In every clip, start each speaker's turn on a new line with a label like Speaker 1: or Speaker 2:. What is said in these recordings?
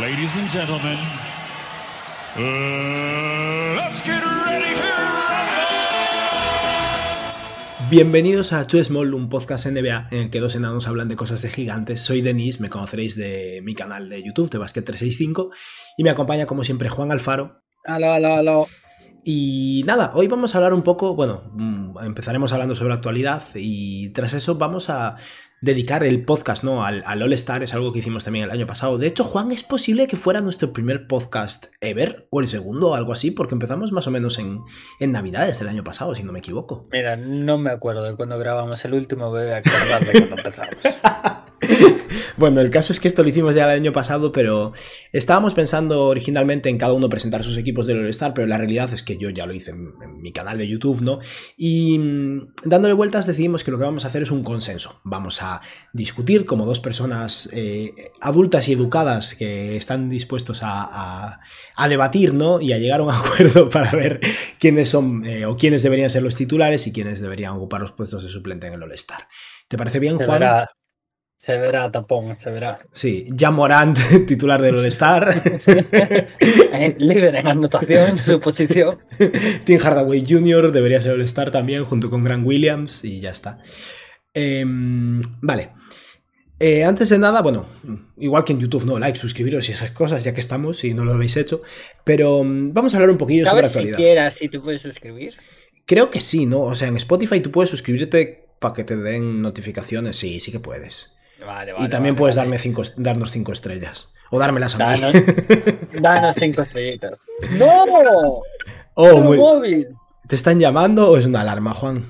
Speaker 1: Ladies and gentlemen, uh, let's get ready to
Speaker 2: Bienvenidos a Too Small, un podcast NBA en el que dos enanos hablan de cosas de gigantes. Soy Denis, me conoceréis de mi canal de YouTube, de Basket 365, y me acompaña como siempre Juan Alfaro.
Speaker 3: Aló, aló, aló.
Speaker 2: Y nada, hoy vamos a hablar un poco, bueno, mm, empezaremos hablando sobre actualidad y tras eso vamos a dedicar el podcast ¿no? al, al All Star, es algo que hicimos también el año pasado. De hecho, Juan, es posible que fuera nuestro primer podcast ever, o el segundo, o algo así, porque empezamos más o menos en, en Navidades del año pasado, si no me equivoco.
Speaker 3: Mira, no me acuerdo de cuando grabamos el último, voy a acordar de cuando empezamos.
Speaker 2: bueno, el caso es que esto lo hicimos ya el año pasado, pero estábamos pensando originalmente en cada uno presentar sus equipos del All-Star, pero la realidad es que yo ya lo hice en, en, mi canal de YouTube, ¿no? Y mm, dándole vueltas decidimos que lo que vamos a hacer es un consenso. Vamos a discutir como dos personas eh, adultas y educadas que están dispuestos a, a, a, debatir, ¿no? Y a llegar a un acuerdo para ver quiénes son eh, o quiénes deberían ser los titulares y quiénes deberían ocupar los puestos de suplente en el All-Star. ¿Te parece bien, Juan?
Speaker 3: Se verá, tapón, se verá.
Speaker 2: Sí, Jan Morant, titular del All-Star.
Speaker 3: Líder en anotación en su posición.
Speaker 2: Tim Hardaway Jr. debería ser All-Star también, junto con Grant Williams, y ya está. Eh, vale. Eh, antes de nada, bueno, igual que en YouTube, no, like, suscribiros y esas cosas, ya que estamos, si no lo habéis hecho. Pero um, vamos a hablar un poquillo sobre actualidad.
Speaker 3: siquiera si te puedes suscribir?
Speaker 2: Creo que sí, ¿no? O sea, en Spotify tú puedes suscribirte para que te den notificaciones. Sí, sí que puedes.
Speaker 3: Vale, vale,
Speaker 2: y también
Speaker 3: vale,
Speaker 2: puedes darme cinco, darnos cinco estrellas. O dármelas a mí.
Speaker 3: Danos, danos cinco estrellitas. ¡No!
Speaker 2: oh,
Speaker 3: ¡Tu
Speaker 2: muy...
Speaker 3: móvil!
Speaker 2: ¿Te están llamando o es una alarma, Juan?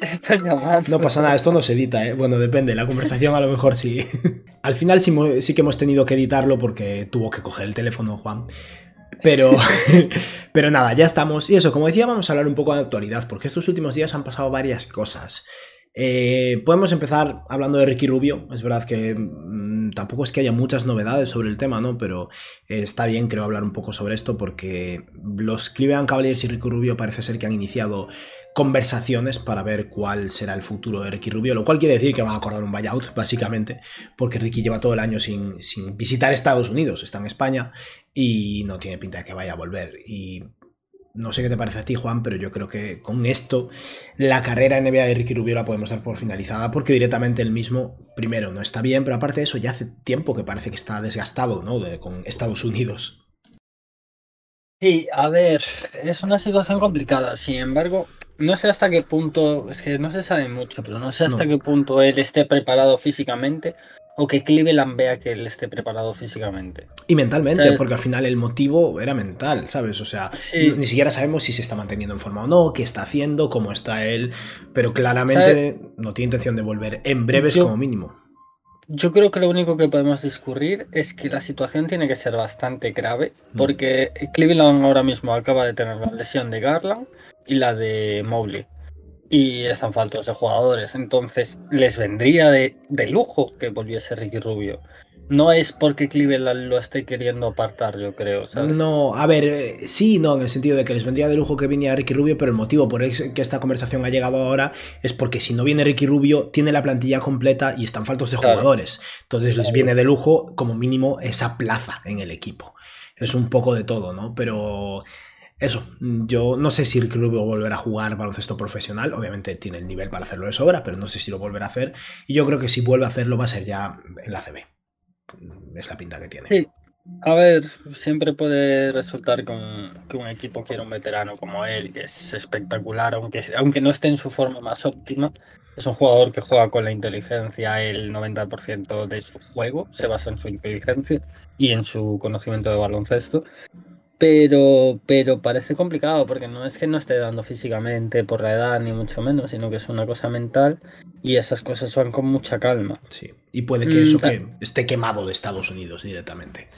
Speaker 3: Están llamando.
Speaker 2: No pasa nada, esto no se edita, ¿eh? Bueno, depende, la conversación a lo mejor sí. Al final sí, sí, que hemos tenido que editarlo porque tuvo que coger el teléfono Juan. Pero, pero nada, ya estamos. Y eso, como decía, vamos a hablar un poco de actualidad, porque estos últimos días han pasado varias cosas. Eh, podemos empezar hablando de Ricky Rubio. Es verdad que mmm, tampoco es que haya muchas novedades sobre el tema, ¿no? Pero eh, está bien, creo, hablar un poco sobre esto porque los Cleveland Cavaliers y Ricky Rubio parece ser que han iniciado conversaciones para ver cuál será el futuro de Ricky Rubio, lo cual quiere decir que van a acordar un buyout, básicamente, porque Ricky lleva todo el año sin, sin visitar Estados Unidos, está en España y no tiene pinta de que vaya a volver. Y no sé qué te parece a ti, Juan, pero yo creo que con esto la carrera NBA de Ricky Rubio la podemos dar por finalizada porque directamente el mismo, primero, no está bien, pero aparte de eso, ya hace tiempo que parece que está desgastado, ¿no? De, con Estados Unidos.
Speaker 3: Sí, a ver, es una situación complicada. Sin embargo, no sé hasta qué punto, es que no se sabe mucho, pero no sé hasta
Speaker 2: No.
Speaker 3: qué punto él esté preparado físicamente o que Cleveland vea que él esté preparado físicamente.
Speaker 2: Y mentalmente,
Speaker 3: ¿Sabes?
Speaker 2: porque al final el motivo era mental, ¿sabes? O sea,
Speaker 3: Sí.
Speaker 2: ni siquiera sabemos si se está manteniendo en forma o no, qué está haciendo, cómo está él, pero claramente
Speaker 3: ¿Sabes?
Speaker 2: no tiene intención de volver en breves
Speaker 3: Yo-
Speaker 2: como mínimo.
Speaker 3: Yo creo que lo único que podemos discurrir es que la situación tiene que ser bastante grave,
Speaker 2: Mm.
Speaker 3: porque Cleveland ahora mismo acaba de tener la lesión de Garland y la de Mobley. Y están faltos de jugadores, entonces les vendría de, de lujo que volviese Ricky Rubio. No es porque Cleveland lo esté queriendo apartar, yo creo, ¿sabes?
Speaker 2: No, a ver, eh, sí, no, en el sentido de que les vendría de lujo que viniera Ricky Rubio, pero el motivo por el que esta conversación ha llegado ahora es porque si no viene Ricky Rubio, tiene la plantilla completa y están faltos de
Speaker 3: Claro.
Speaker 2: jugadores. Entonces les viene de lujo, como mínimo, esa plaza en el equipo. Es un poco de todo, ¿no? Pero eso, yo no sé si Ricky Rubio volverá a jugar baloncesto profesional. Obviamente tiene el nivel para hacerlo de sobra, pero no sé si lo volverá a hacer. Y yo creo que si vuelve a hacerlo va a ser ya en la CB. Es la pinta que tiene.
Speaker 3: Sí. A ver, siempre puede resultar con, que un equipo quiera un veterano como él, que es espectacular, aunque, aunque no esté en su forma más óptima. Es un jugador que juega con la inteligencia, el 90% de su juego se basa en su inteligencia y en su conocimiento de baloncesto. Pero, pero parece complicado porque no es que no esté dando físicamente por la edad, ni mucho menos, sino que es una cosa mental y esas cosas van con mucha calma.
Speaker 2: Sí. Y puede que
Speaker 3: Mm,
Speaker 2: eso
Speaker 3: ta-
Speaker 2: que esté quemado de Estados Unidos directamente.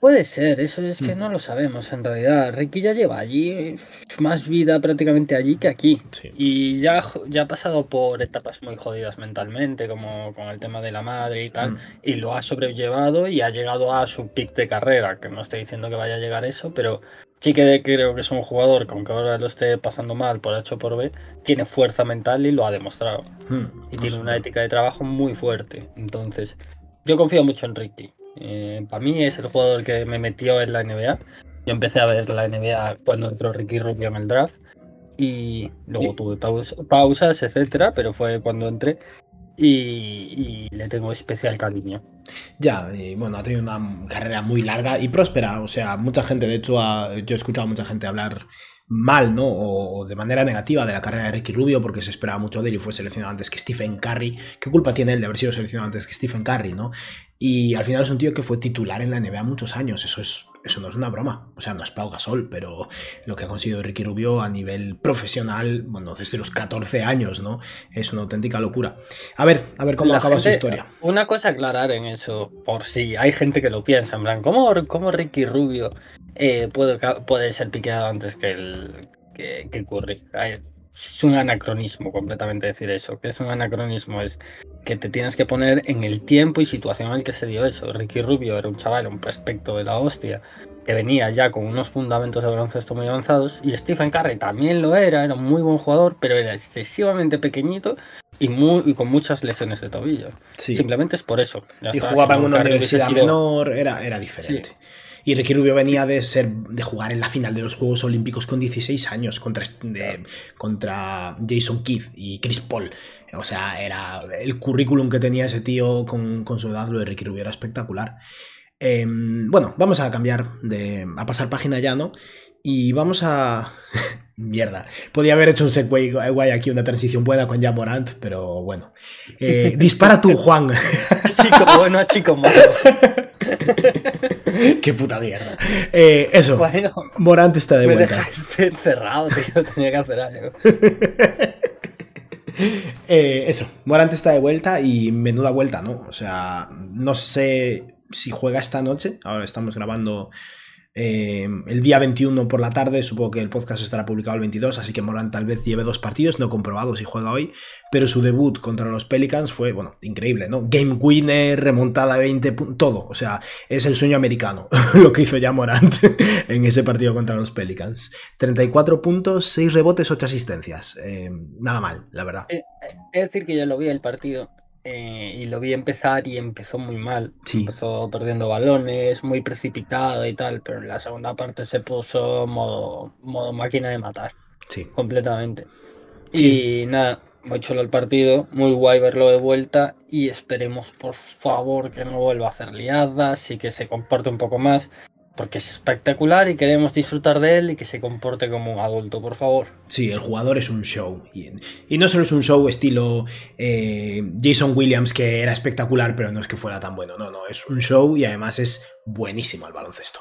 Speaker 3: Puede ser, eso es que
Speaker 2: Mm.
Speaker 3: no lo sabemos en realidad. Ricky ya lleva allí más vida prácticamente allí que aquí.
Speaker 2: Sí.
Speaker 3: Y ya, ya ha pasado por etapas muy jodidas mentalmente, como con el tema de la madre y tal,
Speaker 2: Mm.
Speaker 3: y lo ha sobrellevado y ha llegado a su pick de carrera, que no estoy diciendo que vaya a llegar eso, pero sí que creo que es un jugador que aunque ahora lo esté pasando mal por H o por B, tiene fuerza mental y lo ha demostrado.
Speaker 2: Mm.
Speaker 3: Y
Speaker 2: No
Speaker 3: tiene una ética de trabajo muy fuerte. Entonces, yo confío mucho en Ricky. Para mí es el jugador que me metió en la NBA. Yo empecé a ver la NBA cuando entró Ricky Rubio en el draft. Y luego
Speaker 2: Y-
Speaker 3: tuve paus- pausas, etcétera, pero fue cuando entré. Y, y le tengo especial cariño.
Speaker 2: Ya, y bueno, ha tenido una carrera muy larga y próspera. O sea, mucha gente, de hecho, ha- yo he escuchado a mucha gente hablar mal, ¿no? O, o de manera negativa de la carrera de Ricky Rubio porque se esperaba mucho de él y fue seleccionado antes que Stephen Curry. ¿Qué culpa tiene él de haber sido seleccionado antes que Stephen Curry, no? Y al final es un tío que fue titular en la NBA muchos años. Eso es. Eso no es una broma. O sea, no es Pau Gasol, pero lo que ha conseguido Ricky Rubio a nivel profesional, bueno, desde los 14 años, ¿no? Es una auténtica locura. A ver, a ver cómo
Speaker 3: La
Speaker 2: acaba su historia.
Speaker 3: Una cosa a aclarar en eso, por si hay gente que lo piensa, en plan, ¿cómo, cómo Ricky Rubio eh, puede ser piqueado antes que el que, que Curry? Es un anacronismo completamente decir eso. que es un anacronismo? Es que te tienes que poner en el tiempo y situación en el que se dio eso. Ricky Rubio era un chaval, un prospecto de la hostia, que venía ya con unos fundamentos de baloncesto muy avanzados, y Stephen Curry también lo era, era un muy buen jugador, pero era excesivamente pequeñito y, muy, y con muchas lesiones de tobillo.
Speaker 2: Sí.
Speaker 3: Simplemente es por eso. Ya
Speaker 2: y
Speaker 3: está,
Speaker 2: jugaba en una
Speaker 3: Curry
Speaker 2: universidad
Speaker 3: sido-
Speaker 2: menor, era, era diferente. Y Ricky Rubio venía de ser de jugar en la final de los Juegos Olímpicos con 16 años contra, de- contra Jason Kidd y Chris Paul. O sea, era el currículum que tenía ese tío con, con su edad, lo de Ricky Rubio era espectacular. Eh, bueno, vamos a cambiar de. a pasar página ya, ¿no? Y vamos a. Mierda. Podía haber hecho un segue guay aquí, una transición buena con Jan Morant, pero bueno. Eh, dispara tú, Juan.
Speaker 3: Chico bueno a chico malo.
Speaker 2: Qué puta mierda. Eh, eso,
Speaker 3: Bueno,
Speaker 2: Morant está de
Speaker 3: me
Speaker 2: vuelta.
Speaker 3: dejaste encerrado, tío. Tenía que hacer algo.
Speaker 2: Eh, eso, Morant está de vuelta y menuda vuelta, ¿no? O sea, no sé si juega esta noche. Ahora estamos grabando eh, el día 21 por la tarde. Supongo que el podcast estará publicado el 22, así que Morant tal vez lleve dos partidos. No he comprobado si juega hoy, pero su debut contra los Pelicans fue, bueno, increíble, ¿no? Game winner, remontada 20, pu- todo. O sea, es el sueño americano lo que hizo ya Morant en ese partido contra los Pelicans. 34 puntos, 6 rebotes, 8 asistencias. Eh, nada mal, la verdad.
Speaker 3: Es decir, que yo lo vi el partido eh, y lo vi empezar y empezó muy mal.
Speaker 2: Sí.
Speaker 3: Empezó perdiendo balones, muy precipitado y tal, pero en la segunda parte se puso modo, modo máquina de matar.
Speaker 2: Sí.
Speaker 3: completamente.
Speaker 2: Sí.
Speaker 3: Y nada, muy chulo el partido, muy guay verlo de vuelta y esperemos por favor que no vuelva a hacer liadas y que se comporte un poco más, porque es espectacular y queremos disfrutar de él y que se comporte como un adulto, por favor.
Speaker 2: Sí, el jugador es un show. Y, no solo es un show estilo eh, Jason Williams, que era espectacular, pero no es que fuera tan bueno. No, no, es un show y además es buenísimo el baloncesto.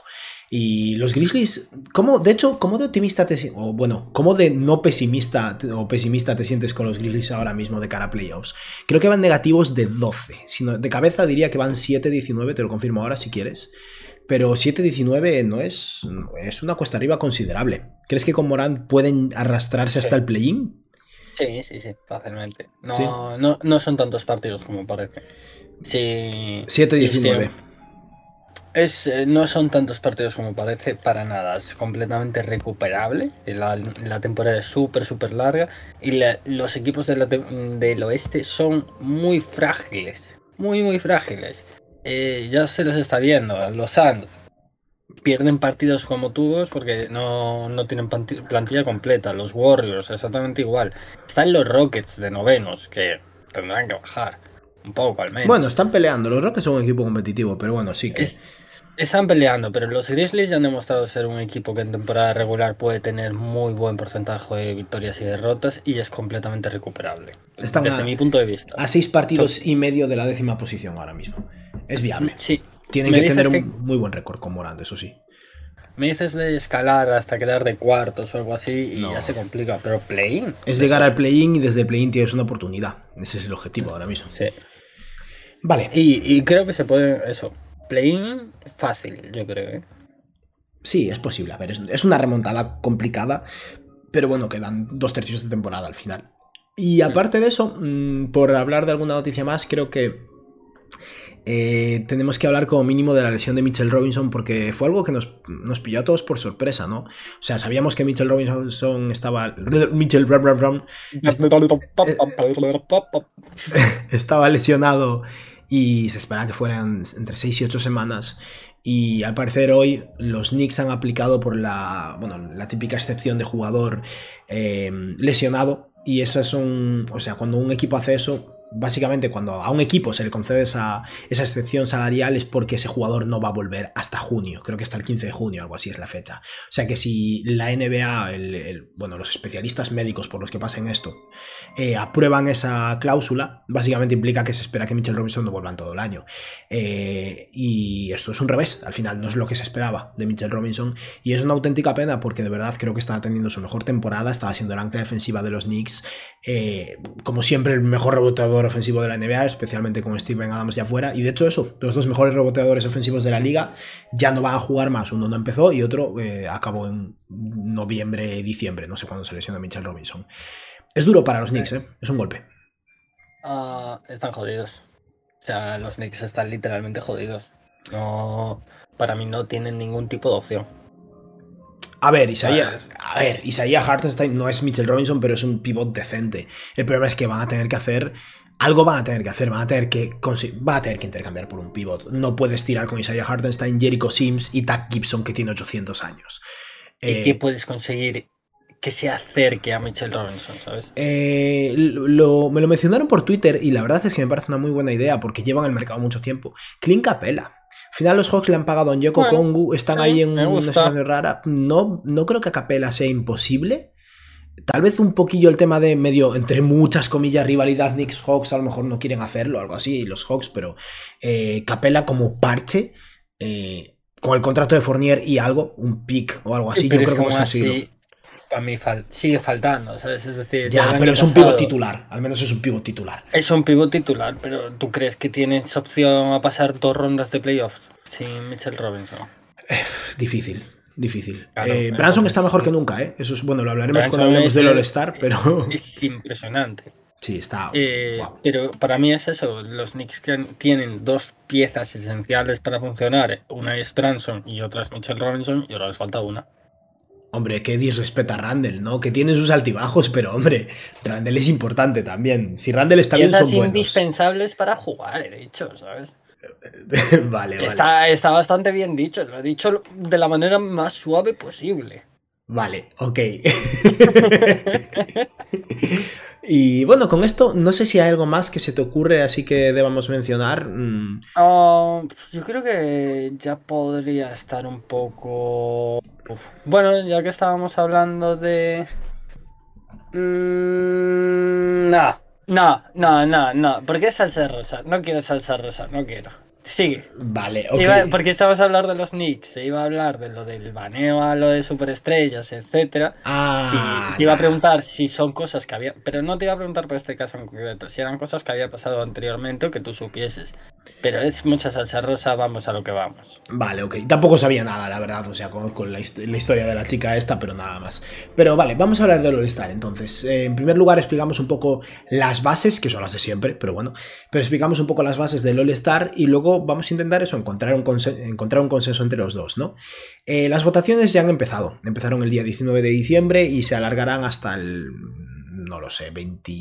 Speaker 2: Y los Grizzlies, ¿cómo, de hecho, cómo de optimista te o bueno, cómo de no pesimista o pesimista te sientes con los Grizzlies ahora mismo de cara a playoffs? Creo que van negativos de 12. Sino, de cabeza diría que van 7-19, te lo confirmo ahora si quieres. Pero 7-19 no es, es una cuesta arriba considerable. ¿Crees que con Morant pueden arrastrarse hasta el play-in?
Speaker 3: Sí, sí, sí, fácilmente. No,
Speaker 2: Sí.
Speaker 3: no, no son tantos partidos como parece. Sí.
Speaker 2: 7-19.
Speaker 3: Es, eh, no son tantos partidos como parece, para nada. Es completamente recuperable. La, la temporada es súper, súper larga. Y la- los equipos de la tem- del oeste son muy frágiles. Muy, muy frágiles. Eh, ya se les está viendo. Los Suns pierden partidos como tubos porque no, no tienen planti- plantilla completa. Los Warriors, exactamente igual. Están los Rockets de novenos que tendrán que bajar. Un poco al menos.
Speaker 2: Bueno, están peleando. Los Rockets son un equipo competitivo, pero bueno, sí que.
Speaker 3: Es- están peleando, pero los Grizzlies ya han demostrado ser un equipo que en temporada regular puede tener muy buen porcentaje de victorias y derrotas y es completamente recuperable.
Speaker 2: Están
Speaker 3: desde
Speaker 2: a-
Speaker 3: mi punto de vista.
Speaker 2: A seis partidos y medio de la décima posición ahora mismo. Es viable.
Speaker 3: Sí.
Speaker 2: Tienen
Speaker 3: Me
Speaker 2: que tener un
Speaker 3: que-
Speaker 2: muy buen récord con Morant, eso sí.
Speaker 3: Me dices de escalar hasta quedar de cuartos o algo así y
Speaker 2: No.
Speaker 3: ya se complica, pero play-in.
Speaker 2: Es llegar al play-in y desde el play-in tienes una oportunidad. Ese es el objetivo ahora mismo.
Speaker 3: Sí.
Speaker 2: Vale,
Speaker 3: Y, y creo que se puede, eso, play-in fácil, yo creo. ¿eh?
Speaker 2: sí, es posible. A ver, es, es una remontada complicada, pero bueno, quedan dos tercios de temporada al final. Y aparte de eso, mm, por hablar de alguna noticia más, creo que eh, tenemos que hablar como mínimo de la lesión de Mitchell Robinson porque fue algo que nos, nos pilló a todos por sorpresa, ¿no? O sea, sabíamos que Mitchell Robinson estaba... Mitchell estaba lesionado y se esperaba que fueran entre 6 y 8 semanas. Y al parecer hoy los Knicks han aplicado por la, bueno, la típica excepción de jugador eh, lesionado. Y eso es un. O sea, cuando un equipo hace eso, básicamente cuando a un equipo se le concede esa, esa, excepción salarial es porque ese jugador no va a volver hasta junio, creo que hasta el 15 de junio, algo así es la fecha. O sea que si la NBA, el, bueno, los especialistas médicos por los que pasen esto, eh, aprueban esa cláusula, básicamente implica que se espera que Mitchell Robinson no vuelva en todo el año. Eh, y esto es un revés, al final no es lo que se esperaba de Mitchell Robinson y es una auténtica pena porque de verdad creo que estaba teniendo su mejor temporada, estaba siendo el ancla defensiva de los Knicks, eh, como siempre el mejor reboteador ofensivo de la NBA, especialmente con Steven Adams ya afuera. Y de hecho, eso, los dos mejores reboteadores ofensivos de la liga ya no van a jugar más. Uno no empezó y otro eh, acabó en noviembre, diciembre, no sé cuándo se lesiona Mitchell Robinson. Es duro para los Knicks, ¿eh? es un golpe.
Speaker 3: Uh, están jodidos. O sea, los Knicks están literalmente jodidos. No, para mí no tienen ningún tipo de opción.
Speaker 2: A ver, Isaiah, a ver, Isaiah Hartenstein no es Mitchell Robinson, pero es un pivot decente. El problema es que van a tener que hacer algo van a tener que hacer, van a tener que, van a tener que intercambiar por un pivot. No puedes tirar con Isaiah Hartenstein, Jericho Sims y Tack Gibson que tiene 800 años.
Speaker 3: ¿Y eh, qué puedes conseguir que se acerque a Mitchell Robinson, sabes?
Speaker 2: Eh, lo, me lo mencionaron por Twitter y la verdad es que me parece una muy buena idea porque llevan el mercado mucho tiempo. Clint Capella. Al final los Hawks le han pagado a Yoko bueno, Kongu, están sí, ahí en una situación rara. No, no creo que a Capella sea imposible. Tal vez un poquillo el tema de medio, entre muchas comillas, rivalidad Knicks-Hawks, a lo mejor no quieren hacerlo, algo así, los Hawks, pero eh, Capela como parche, eh, con el contrato de Fournier y algo, un pick o algo así,
Speaker 3: pero
Speaker 2: yo creo que hemos conseguido.
Speaker 3: Para mí fal sigue faltando, ¿sabes? Es decir,
Speaker 2: ya, pero es un pivot titular, al menos es un pivot titular.
Speaker 3: Es un pivot titular, pero ¿tú crees que tienes opción a pasar dos rondas de playoffs sin Mitchell Robinson?
Speaker 2: difícil difícil. Claro, eh, Branson está mejor que nunca, ¿eh? Eso es, bueno, lo hablaremos Branson cuando hablemos del All-Star, pero.
Speaker 3: Es impresionante.
Speaker 2: Sí, está.
Speaker 3: Eh, wow. Pero para mí es eso. Los Knicks tienen dos piezas esenciales para funcionar. Una es Branson y otra es Mitchell Robinson, y ahora les falta una.
Speaker 2: Hombre, que disrespeta a Randall, ¿no? Que tiene sus altibajos, pero hombre, Randall es importante también. Si Randall está bien, son buenos.
Speaker 3: indispensables para jugar, de hecho, ¿sabes?
Speaker 2: vale, vale.
Speaker 3: Está, está, bastante bien dicho, lo he dicho de la manera más suave posible.
Speaker 2: Vale, ok. y bueno, con esto no sé si hay algo más que se te ocurre, así que debamos mencionar. Mm.
Speaker 3: Uh, yo creo que ya podría estar un poco... Uf. Bueno, ya que estábamos hablando de... Mm, no, no, no, no, no. ¿Por qué salsa rosa? No quiero salsa rosa, no quiero. Sigue.
Speaker 2: Vale, ok.
Speaker 3: Iba, porque estabas a hablar de los Knicks, se iba a hablar de lo del baneo a lo de superestrellas, etcétera.
Speaker 2: Ah,
Speaker 3: sí, te iba a preguntar si son cosas que había, pero no te iba a preguntar por este caso en concreto, si eran cosas que había pasado anteriormente o que tú supieses. Pero es mucha salsa rosa, vamos a lo que vamos.
Speaker 2: Vale, ok. Tampoco sabía nada, la verdad. O sea, conozco la, la historia de la chica esta, pero nada más. Pero vale, vamos a hablar del All-Star entonces. Eh, en primer lugar, explicamos un poco las bases, que son las de siempre, pero bueno. Pero explicamos un poco las bases del All-Star y luego vamos a intentar eso, encontrar un, encontrar un consenso entre los dos, ¿no? Eh, las votaciones ya han empezado. Empezaron el día 19 de diciembre y se alargarán hasta el. No lo sé, 20,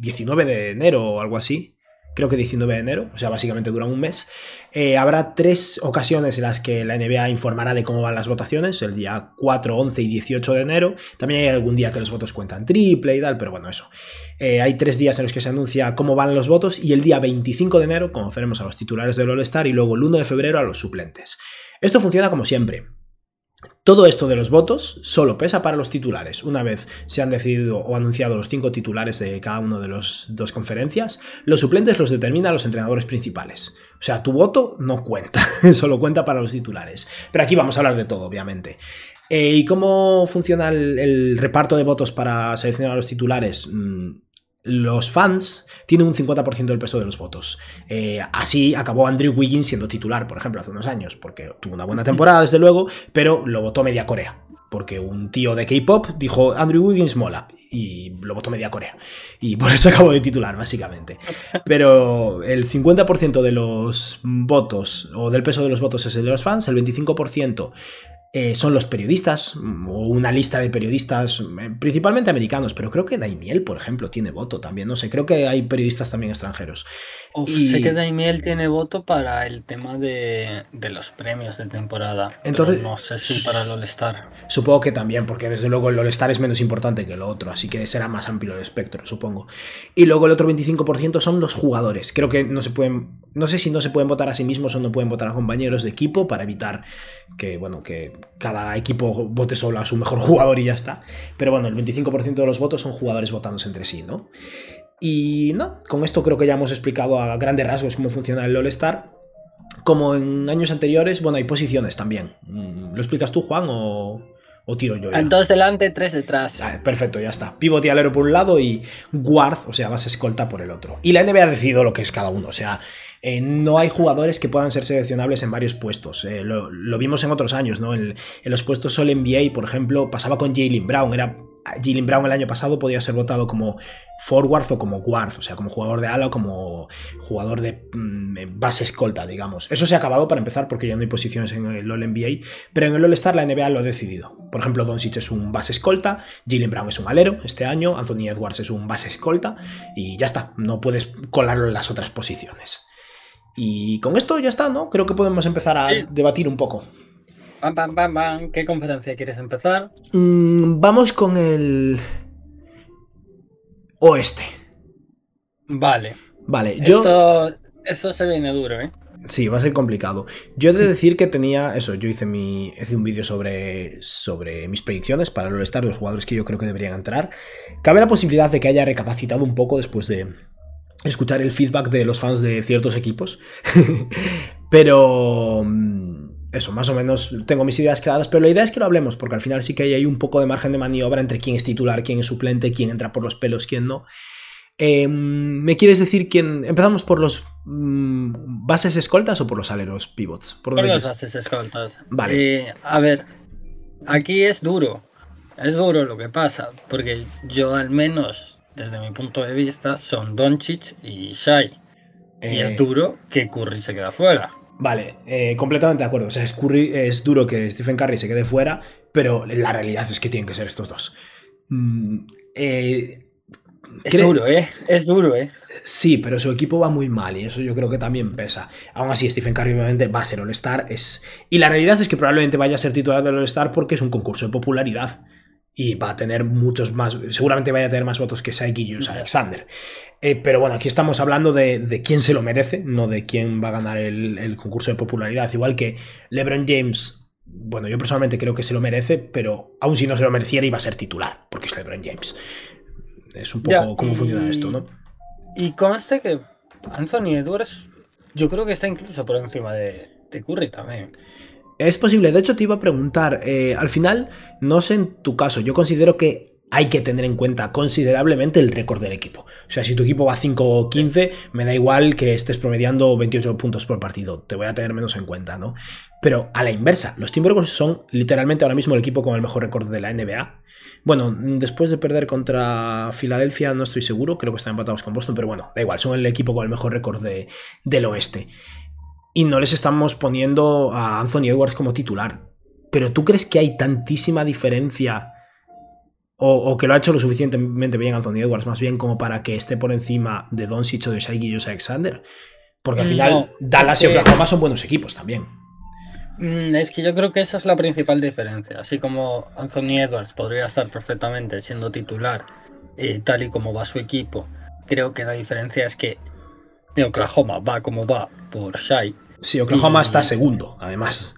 Speaker 2: 19 de enero o algo así creo que 19 de enero, o sea, básicamente duran un mes. Eh, habrá tres ocasiones en las que la NBA informará de cómo van las votaciones, el día 4, 11 y 18 de enero. También hay algún día que los votos cuentan triple y tal, pero bueno, eso. Eh, hay tres días en los que se anuncia cómo van los votos y el día 25 de enero conoceremos a los titulares del All-Star y luego el 1 de febrero a los suplentes. Esto funciona como siempre. Todo esto de los votos solo pesa para los titulares. Una vez se han decidido o anunciado los cinco titulares de cada una de las dos conferencias, los suplentes los determinan los entrenadores principales. O sea, tu voto no cuenta, solo cuenta para los titulares. Pero aquí vamos a hablar de todo, obviamente. Eh, ¿Y cómo funciona el, el, reparto de votos para seleccionar a los titulares? Los fans tienen un 50% del peso de los votos. Eh, así acabó Andrew Wiggins siendo titular, por ejemplo, hace unos años, porque tuvo una buena temporada, desde luego, pero lo votó media Corea. Porque un tío de K-pop dijo Andrew Wiggins mola y lo votó media Corea. Y por eso acabó de titular, básicamente. Pero el 50% de los votos, o del peso de los votos es el de los fans, el 25% eh, son los periodistas, mm, o una lista de periodistas, eh, principalmente americanos, pero creo que Daimiel, por ejemplo, tiene voto también, no sé, creo que hay periodistas también extranjeros.
Speaker 3: Uf,
Speaker 2: Y-
Speaker 3: Sé que Daimiel tiene voto para el tema de, de los premios de temporada.
Speaker 2: Entonces-
Speaker 3: pero no sé si para el All-Star.
Speaker 2: Supongo que también, porque desde luego el All-Star es menos importante que lo otro, así que será más amplio el espectro, supongo. Y luego el otro 25% son los jugadores. Creo que no se pueden, no sé si no se pueden votar a sí mismos o no pueden votar a compañeros de equipo para evitar que, bueno, que cada equipo vote solo a su mejor jugador y ya está. Pero bueno, el 25% de los votos son jugadores votándose entre sí, ¿no? Y no, con esto creo que ya hemos explicado a grandes rasgos cómo funciona el All-Star. Como en años anteriores, bueno, hay posiciones también. ¿Lo explicas tú, Juan, o, o tiro yo? ya?
Speaker 3: Dos delante, tres detrás.
Speaker 2: Ah, Perfecto, ya está. Pivot y alero por un lado y guard, o sea, base escolta por el otro. Y la NBA ha decidido lo que es cada uno, o sea, eh, no hay jugadores que puedan ser seleccionables en varios puestos. Eh, lo, vimos en otros años, ¿no? En, en los puestos All NBA, por ejemplo, pasaba con Jalen Brown. Era, Jalen Brown el año pasado podía ser votado como forward o como guard, o sea, como jugador de ala o como jugador de mm, base escolta, digamos. Eso se ha acabado para empezar porque ya no hay posiciones en el All NBA, pero en el All Star la NBA lo ha decidido. Por ejemplo, Doncic es un base escolta, Jalen Brown es un alero este año, Anthony Edwards es un base escolta y ya está, no puedes colarlo en las otras posiciones. Y con esto ya está, ¿no? Creo que podemos empezar a
Speaker 3: Sí.
Speaker 2: debatir un poco.
Speaker 3: Pam, pam, pam, pam. ¿Qué conferencia quieres empezar?
Speaker 2: Mm, vamos con el oeste.
Speaker 3: Vale.
Speaker 2: Vale, yo...
Speaker 3: Esto, esto se viene duro, ¿eh?
Speaker 2: Sí, va a ser complicado. Yo he de decir que tenía eso, yo hice mi hice un vídeo sobre, sobre mis predicciones para el All-Star, los jugadores que yo creo que deberían entrar. Cabe la posibilidad de que haya recapacitado un poco después de escuchar el feedback de los fans de ciertos equipos. pero mm, eso, más o menos tengo mis ideas claras, pero la idea es que lo hablemos, porque al final sí que hay un poco de margen de maniobra entre quién es titular, quién es suplente, quién entra por los pelos, quién no. Eh, ¿Me quieres decir quién? ¿Empezamos por los mm, bases escoltas o por los aleros pivots? ¿Por
Speaker 3: Por los
Speaker 2: quieres?
Speaker 3: haces escoltas.
Speaker 2: Vale.
Speaker 3: Eh, a ver, aquí es duro. Es duro lo que pasa, porque yo al menos, desde mi punto de vista, son Doncic y Shai. Y
Speaker 2: Eh,
Speaker 3: es duro que Curry se queda fuera.
Speaker 2: Vale, eh, completamente de acuerdo. O sea, es, Curry- es duro que Stephen Curry se quede fuera, pero la realidad es que tienen que ser estos dos. Mm, eh,
Speaker 3: Es duro, ¿eh? Es duro, ¿eh?
Speaker 2: Sí, pero su equipo va muy mal y eso yo creo que también pesa. Aún así, Stephen Curry obviamente va a ser All-Star. Es... Y la realidad es que probablemente vaya a ser titular del All-Star porque es un concurso de popularidad. Y va a tener muchos más, seguramente vaya a tener más votos que Shai Gilgeous Alexander. Eh, pero bueno, aquí estamos hablando de, de quién se lo merece, no de quién va a ganar el, el concurso de popularidad. Igual que LeBron James, bueno, yo personalmente creo que se lo merece, pero aún si no se lo mereciera iba a ser titular, porque es LeBron James. Es un poco
Speaker 3: Ya,
Speaker 2: cómo
Speaker 3: y-
Speaker 2: funciona esto, ¿no?
Speaker 3: Y conste que Anthony Edwards, yo creo que está incluso por encima de, de Curry también.
Speaker 2: Es posible, de hecho te iba a preguntar, eh, al final, no sé en tu caso, yo considero que hay que tener en cuenta considerablemente el récord del equipo. O sea, si tu equipo va 5-15, me da igual que estés promediando 28 puntos por partido, te voy a tener menos en cuenta, ¿no? Pero a la inversa, los Timberwolves son literalmente ahora mismo el equipo con el mejor récord de la NBA. Bueno, después de perder contra Filadelfia no estoy seguro, creo que están empatados con Boston, pero bueno, da igual, son el equipo con el mejor récord de- del oeste y no les estamos poniendo a Anthony Edwards como titular. Pero ¿tú crees que hay tantísima diferencia? O, o que lo ha hecho lo suficientemente bien Anthony Edwards, más bien como para que esté por encima de Doncic o de Shai Gilgeous Alexander? Porque al final
Speaker 3: No,
Speaker 2: Dallas y
Speaker 3: que-
Speaker 2: Oklahoma son buenos equipos también.
Speaker 3: Mm, Es que yo creo que esa es la principal diferencia. Así como Anthony Edwards podría estar perfectamente siendo titular, eh, tal y como va su equipo, creo que la diferencia es que de Oklahoma va como va por Shai
Speaker 2: Sí, Oklahoma
Speaker 3: Y-
Speaker 2: está segundo, además.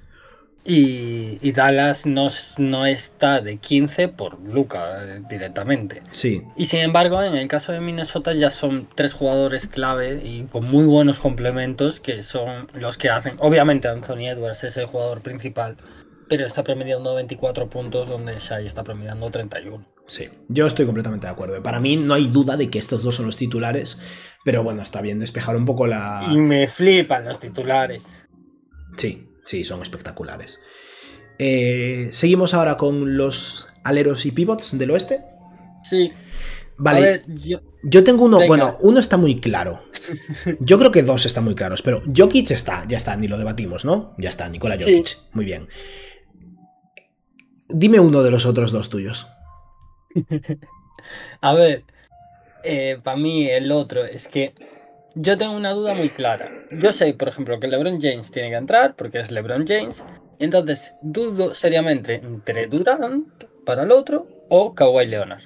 Speaker 3: y, y Dallas no, no está de 15 por Luca eh, directamente.
Speaker 2: Sí,
Speaker 3: Y sin embargo, en el caso de Minnesota ya son tres jugadores clave y con muy buenos complementos que son los que hacen. Obviamente Anthony Edwards es el jugador principal, pero está promediando 24 puntos donde Shai está promediando 31.
Speaker 2: sí. Yo estoy completamente de acuerdo. Para mí no hay duda de que estos dos son los titulares. Pero bueno, está bien despejar un poco la.
Speaker 3: Y me flipan los titulares.
Speaker 2: Sí, sí, son espectaculares. Eh, Seguimos ahora con los aleros y pivots del oeste.
Speaker 3: Sí.
Speaker 2: Vale,
Speaker 3: ver, yo-
Speaker 2: yo tengo uno,
Speaker 3: venga.
Speaker 2: bueno, uno está muy claro. Yo creo que dos están muy claros, pero Jokic está, ya está, ni lo debatimos, ¿no? Ya está, Nikola
Speaker 3: Sí.
Speaker 2: Jokic, muy bien. Dime uno de los otros dos tuyos.
Speaker 3: A ver, para mí el otro es que yo tengo una duda muy clara. Yo sé, por ejemplo, que LeBron James tiene que entrar porque es LeBron James. Y entonces dudo seriamente entre Durant para el otro o Kawhi Leonard.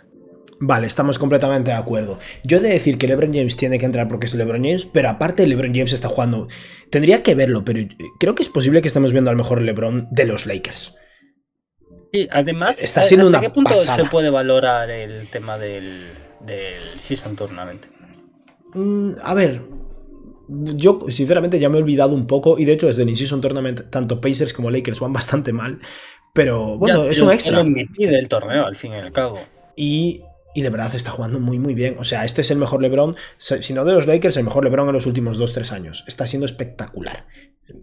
Speaker 2: Vale, estamos completamente de acuerdo. Yo he de decir que LeBron James tiene que entrar porque es LeBron James, pero aparte LeBron James está jugando. Tendría que verlo, pero creo que es posible que estemos viendo al mejor LeBron de los Lakers.
Speaker 3: Y además,
Speaker 2: está siendo
Speaker 3: ¿hasta
Speaker 2: una
Speaker 3: qué punto
Speaker 2: pasada.
Speaker 3: se puede valorar el tema del, del Season Tournament?
Speaker 2: Mm, a ver, yo sinceramente ya me he olvidado un poco y de hecho desde el In-Season Tournament tanto Pacers como Lakers van bastante mal, pero bueno,
Speaker 3: Ya,
Speaker 2: es un extra.
Speaker 3: El del torneo, al fin y al cabo.
Speaker 2: Y, y de verdad está jugando muy muy bien. O sea, este es el mejor LeBron, si no de los Lakers, el mejor LeBron en los últimos 2-3 años. Está siendo espectacular.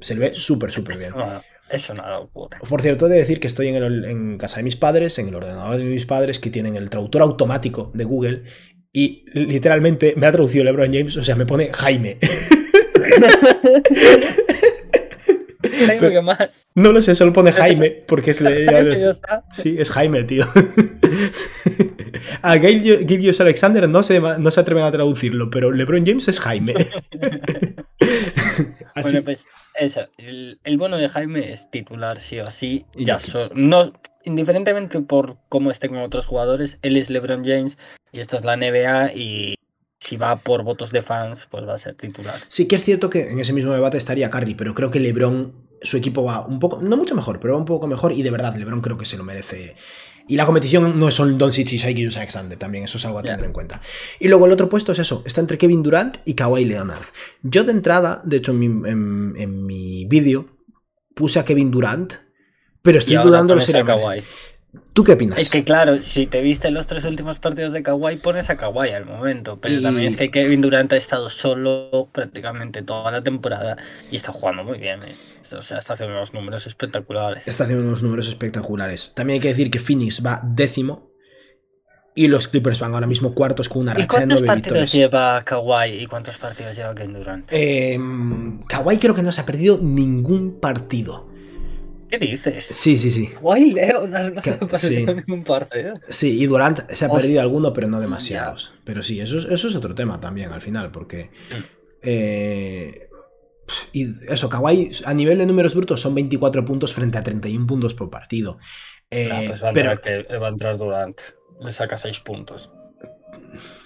Speaker 2: Se le ve súper, súper bien.
Speaker 3: Es una locura.
Speaker 2: Por cierto, he de decir que estoy en, el- en casa de mis padres, en el ordenador de mis padres, que tienen el traductor automático de Google. Y literalmente me ha traducido LeBron James, o sea, me pone Jaime.
Speaker 3: Jaime, ¿qué más?
Speaker 2: No lo sé, solo pone Jaime, porque es. le-. Sí, es Jaime, tío. A Gilgios Alexander no se, no se atreven a traducirlo, pero LeBron James es Jaime. Así,
Speaker 3: Bueno, pues eso. El, el bueno de Jaime es titular sí o sí.
Speaker 2: Y
Speaker 3: Ya so- no, indiferentemente por cómo esté con otros jugadores, él es LeBron James y esto es la NBA y si va por votos de fans, pues va a ser titular.
Speaker 2: sí que es cierto que en ese mismo debate estaría Curry, pero creo que LeBron, su equipo va un poco, no mucho mejor, pero va un poco mejor y de verdad LeBron creo que se lo merece. Y la competición no son Doncic y Shai Alexander, también eso es algo a tener en cuenta. Y luego el otro puesto es eso, está entre Kevin Durant y Kawhi Leonard. Yo de entrada, de hecho en mi, en- en mi vídeo, puse a Kevin Durant, pero estoy
Speaker 3: Y ahora
Speaker 2: dudándolo ¿Tú qué opinas?
Speaker 3: Es que claro, si te viste los tres últimos partidos de Kawhi, pones a Kawhi al momento. Pero
Speaker 2: Y-
Speaker 3: también es que Kevin Durant ha estado solo prácticamente toda la temporada y está jugando muy bien. ¿eh? O sea, está haciendo unos números espectaculares.
Speaker 2: Está haciendo unos números espectaculares. También hay que decir que Phoenix va décimo y los Clippers van ahora mismo cuartos con una
Speaker 3: ¿Y
Speaker 2: racha de
Speaker 3: cuántos
Speaker 2: nueve
Speaker 3: partidos
Speaker 2: victorias.
Speaker 3: lleva Kawhi y cuántos partidos lleva Kevin Durant?
Speaker 2: Eh, Kawhi creo que no se ha perdido ningún partido.
Speaker 3: ¿Qué dices?
Speaker 2: Sí, sí, sí.
Speaker 3: Kawhi Leonard no
Speaker 2: Que-
Speaker 3: ha perdido
Speaker 2: sí.
Speaker 3: ningún partido.
Speaker 2: Sí, y Durant se ha
Speaker 3: Hostia.
Speaker 2: perdido alguno, pero no demasiados. Pero sí, eso es, eso es otro tema también al final, porque. eh, y eso, Kawhi a nivel de números brutos son 24 puntos frente a 31 puntos por partido. Eh,
Speaker 3: Nah, pues va a,
Speaker 2: pero
Speaker 3: entrar, que- va a entrar Durant. Le saca 6 puntos.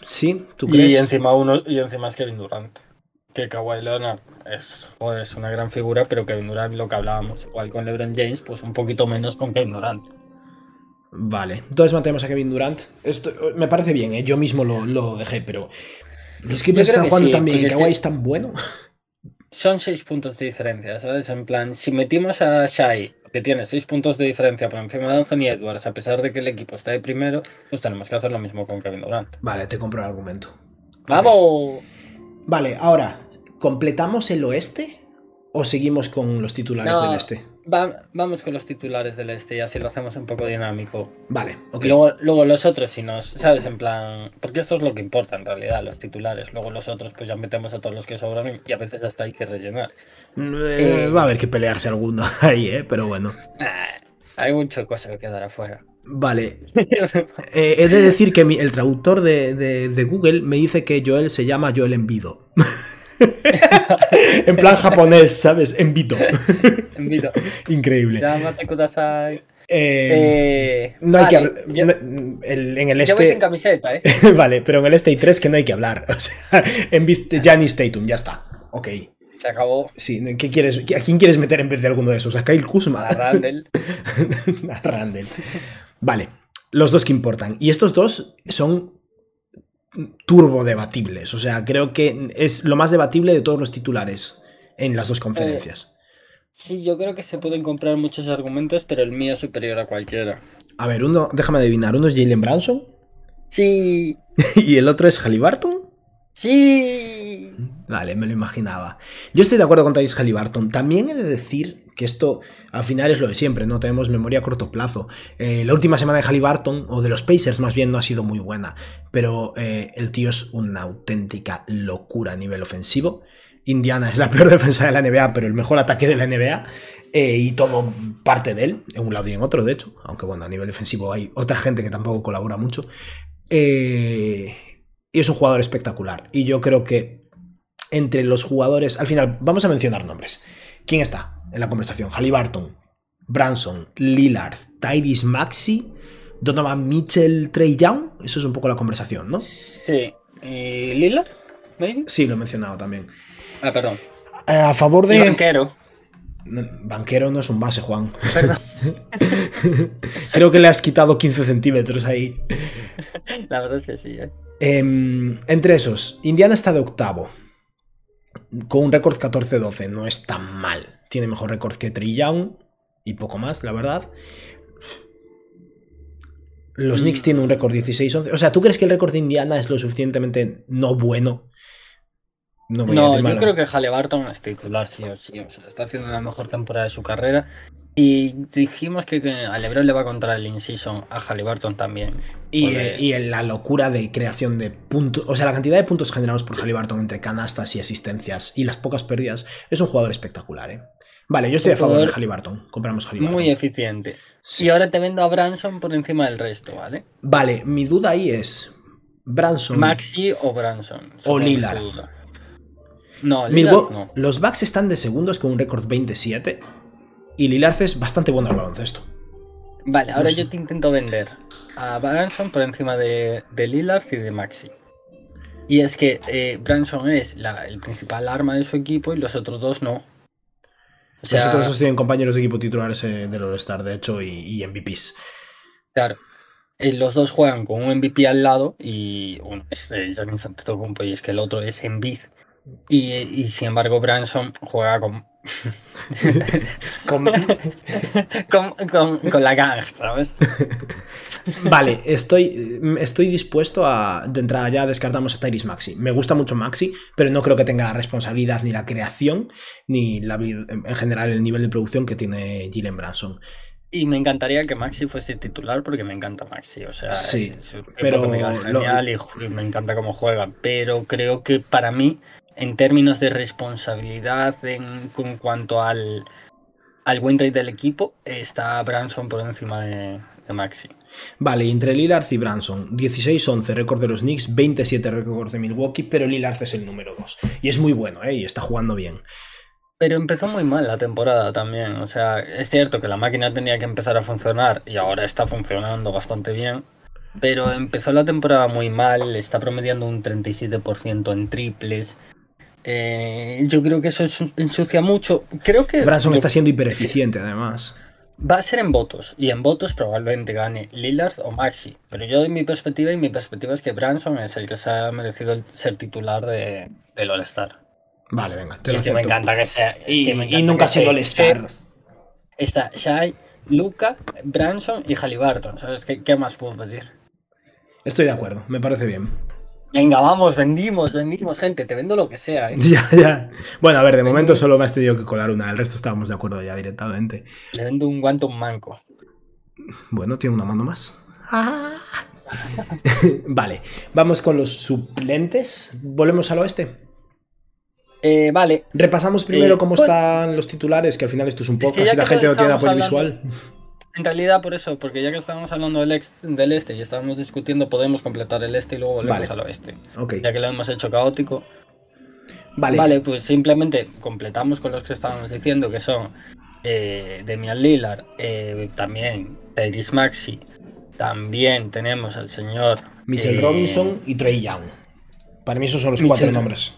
Speaker 2: sí, ¿tú crees?
Speaker 3: Y encima uno, y encima es Kevin Durant. Que Kawhi Leonard es, joder, es una gran figura, pero Kevin Durant, lo que hablábamos, igual con LeBron James, pues un poquito menos con Kevin Durant.
Speaker 2: Vale, entonces mantenemos a Kevin Durant. Esto me parece bien, ¿eh? yo mismo lo, lo dejé, pero. Los Clippers están jugando
Speaker 3: sí,
Speaker 2: también y
Speaker 3: porque es
Speaker 2: Kawhi
Speaker 3: que-
Speaker 2: es tan bueno.
Speaker 3: Son 6 puntos de diferencia, ¿sabes? En plan, si metimos a Shai, que tiene 6 puntos de diferencia por encima de Anthony Edwards, a pesar de que el equipo está de primero, pues tenemos que hacer lo mismo con Kevin Durant.
Speaker 2: Vale, te compro el argumento.
Speaker 3: ¡Vamos!
Speaker 2: Vale, ahora, ¿completamos el oeste o seguimos con los titulares
Speaker 3: No.
Speaker 2: del este?
Speaker 3: Va- vamos con los titulares del este y así lo hacemos un poco dinámico.
Speaker 2: Vale, ok.
Speaker 3: Luego, luego los otros, si nos, ¿sabes? En plan, porque esto es lo que importa en realidad, los titulares. Luego los otros, pues ya metemos a todos los que sobran y a veces hasta hay que rellenar.
Speaker 2: Eh,
Speaker 3: eh,
Speaker 2: va a haber que pelearse alguno ahí, ¿eh? Pero bueno.
Speaker 3: Hay mucha cosa que quedar afuera.
Speaker 2: Vale. Eh, he de decir que mi- el traductor de, de- de Google me dice que Joel se llama Joel Envido. en plan japonés, ¿sabes? Envido.
Speaker 3: Envido.
Speaker 2: Increíble. Eh,
Speaker 3: Eh,
Speaker 2: no hay que hablar.
Speaker 3: yo-
Speaker 2: no- el- en el
Speaker 3: yo voy
Speaker 2: este.
Speaker 3: sin camiseta, ¿eh?
Speaker 2: vale, pero en el este hay tres que no hay que hablar. O sea, en Giannis Tatum, ya está. Ok.
Speaker 3: Se acabó.
Speaker 2: Sí, ¿qué quieres, ¿a quién quieres meter en vez de alguno de esos? ¿A Kyle Kuzma?
Speaker 3: A Randall.
Speaker 2: A Randall. Vale, los dos que importan. Y estos dos son turbo debatibles. O sea, creo que es lo más debatible de todos los titulares en las dos conferencias.
Speaker 3: Sí, yo creo que se pueden comprar muchos argumentos, pero el mío es superior a cualquiera.
Speaker 2: A ver, uno, déjame adivinar, uno es Jalen Branson
Speaker 3: Sí,
Speaker 2: y el otro es Halliburton.
Speaker 3: sí.
Speaker 2: Vale, me lo imaginaba. Yo estoy de acuerdo con Tyrese Halliburton. También he de decir que esto al final es lo de siempre, no tenemos memoria a corto plazo. Eh, la última semana de Halliburton, o de los Pacers más bien, no ha sido muy buena, pero eh, el tío es una auténtica locura a nivel ofensivo. Indiana es la peor defensa de la NBA, pero el mejor ataque de la NBA. eh, y todo parte de él, en un lado y en otro, de hecho. Aunque bueno, a nivel defensivo hay otra gente que tampoco colabora mucho. Y es un jugador espectacular. Y yo creo que entre los jugadores. Al final, vamos a mencionar nombres. ¿Quién está en la conversación? Halliburton, Branson, Lillard, Tyrese Maxi, Donovan Mitchell, Trey Young. Eso es un poco la conversación, ¿no?
Speaker 3: Sí. ¿Y Lillard? maybe?
Speaker 2: Sí, lo he mencionado también.
Speaker 3: Ah, perdón.
Speaker 2: Eh, a favor
Speaker 3: Y
Speaker 2: de.
Speaker 3: banquero.
Speaker 2: Banquero no es un base, Juan.
Speaker 3: Perdón.
Speaker 2: Creo que le has quitado 15 centímetros ahí.
Speaker 3: La verdad es que sí, ¿eh?
Speaker 2: Em, entre esos, Indiana está de octavo. Con un récord 14-12. No es tan mal. Tiene mejor récord que Trey Young. Y poco más, la verdad. Los
Speaker 3: Mm.
Speaker 2: Knicks tienen un récord 16-11. O sea, ¿tú crees que el récord de Indiana es lo suficientemente no bueno? No, voy a decir
Speaker 3: yo
Speaker 2: malo.
Speaker 3: creo que Halliburton es titular, sí o sí. O sea, está haciendo la mejor temporada de su carrera. Y dijimos que, a LeBron le va a contar el in-season, a Halliburton también.
Speaker 2: Y,
Speaker 3: Porque-
Speaker 2: y en la locura de creación de puntos, o sea, la cantidad de puntos generados por Halliburton entre canastas y asistencias y las pocas pérdidas, es un jugador espectacular, ¿eh? Vale, yo estoy a favor de Halliburton. Compramos Halliburton.
Speaker 3: Muy eficiente.
Speaker 2: Sí.
Speaker 3: Y ahora te vendo a Branson por encima del resto, ¿vale?
Speaker 2: Vale, mi duda ahí es Branson.
Speaker 3: Maxi o Branson. que
Speaker 2: Lillard.
Speaker 3: No, Lillard
Speaker 2: Milwaukee-
Speaker 3: no.
Speaker 2: Los Bucks están de segundos con un récord 27 y Lillard es bastante bueno al baloncesto.
Speaker 3: Vale, ahora
Speaker 2: no sé.
Speaker 3: yo te intento vender a Branson por encima de, de Lillard y de Maxi. Y es que eh, Branson es la- el principal arma de su equipo y los otros dos no. O sea,
Speaker 2: Los otros dos tienen compañeros de equipo titulares eh, del All-Star, de hecho, y, y MVPs.
Speaker 3: claro. eh, los dos juegan con un MVP al lado y uno es eh, Giannis Antetokounmpo y es que el otro es Embiid. Y, y sin embargo Branson juega con,
Speaker 2: Con-
Speaker 3: con, con- con la gang, ¿sabes?
Speaker 2: Vale, estoy, estoy dispuesto a. De entrada ya descartamos a Tyrese Maxi. Me gusta mucho Maxi, pero no creo que tenga la responsabilidad ni la creación, ni la, en general el nivel de producción que tiene Jalen Branson.
Speaker 3: Y me encantaría que Maxi fuese titular porque me encanta Maxi. O sea,
Speaker 2: Sí,
Speaker 3: es tipo
Speaker 2: pero
Speaker 3: me
Speaker 2: lo-
Speaker 3: y me encanta cómo juega. Pero creo que para mí, en términos de responsabilidad en, con cuanto al, al win rate del equipo, está Branson por encima de, de Maxi.
Speaker 2: Vale, entre Lillard y Branson, 16-11 récord de los Knicks, 27 récord de Milwaukee, pero Lillard es el número 2. Y es muy bueno, ¿eh? Y está jugando bien.
Speaker 3: Pero empezó muy mal la temporada también. O sea, es cierto que la máquina tenía que empezar a funcionar y ahora está funcionando bastante bien. Pero empezó la temporada muy mal, está promediando un 37% en triples. Eh, yo creo que eso ensu- ensucia mucho. Creo que
Speaker 2: Branson
Speaker 3: yo-
Speaker 2: está siendo hipereficiente, además.
Speaker 3: va a ser en votos. Y en votos probablemente gane Lillard o Maxi. Pero yo, de mi perspectiva, y mi perspectiva es que Branson es el que se ha merecido ser titular de, del All-Star.
Speaker 2: Vale, venga, te lo
Speaker 3: es que me encanta que sea.
Speaker 2: Y,
Speaker 3: que
Speaker 2: nunca ha sido All-Star.
Speaker 3: Está Shai, Luca, Branson y Halliburton. ¿Sabes qué, qué más puedo pedir?
Speaker 2: Estoy de acuerdo, me parece bien.
Speaker 3: Venga, vamos, vendimos, vendimos, gente. Te vendo lo que sea, ¿eh?
Speaker 2: Ya, ya. Bueno, a ver, de momento solo me has tenido que colar una, el resto estábamos de acuerdo ya directamente.
Speaker 3: Le vendo un guante un manco.
Speaker 2: Bueno, tiene una mano más. Ah. vale, vamos con los suplentes. Volvemos al oeste.
Speaker 3: Eh, vale,
Speaker 2: Repasamos primero
Speaker 3: Eh,
Speaker 2: cómo están los titulares, que al final esto es un
Speaker 3: Es que
Speaker 2: podcast
Speaker 3: ya
Speaker 2: y la gente no tiene apoyo visual.
Speaker 3: En realidad por eso, porque ya que estábamos hablando del, ex- del este y estábamos discutiendo, podemos completar el este y luego volvemos
Speaker 2: Vale.
Speaker 3: al oeste. Ya que lo hemos hecho caótico.
Speaker 2: vale.
Speaker 3: Vale, pues simplemente completamos con los que estábamos diciendo, que son eh, Demian Lillard, eh, también Tyrese Maxi, también tenemos al señor
Speaker 2: Mitchell
Speaker 3: eh,
Speaker 2: Robinson y Trey Young. Para mí esos son los
Speaker 3: Mitchell.
Speaker 2: cuatro nombres.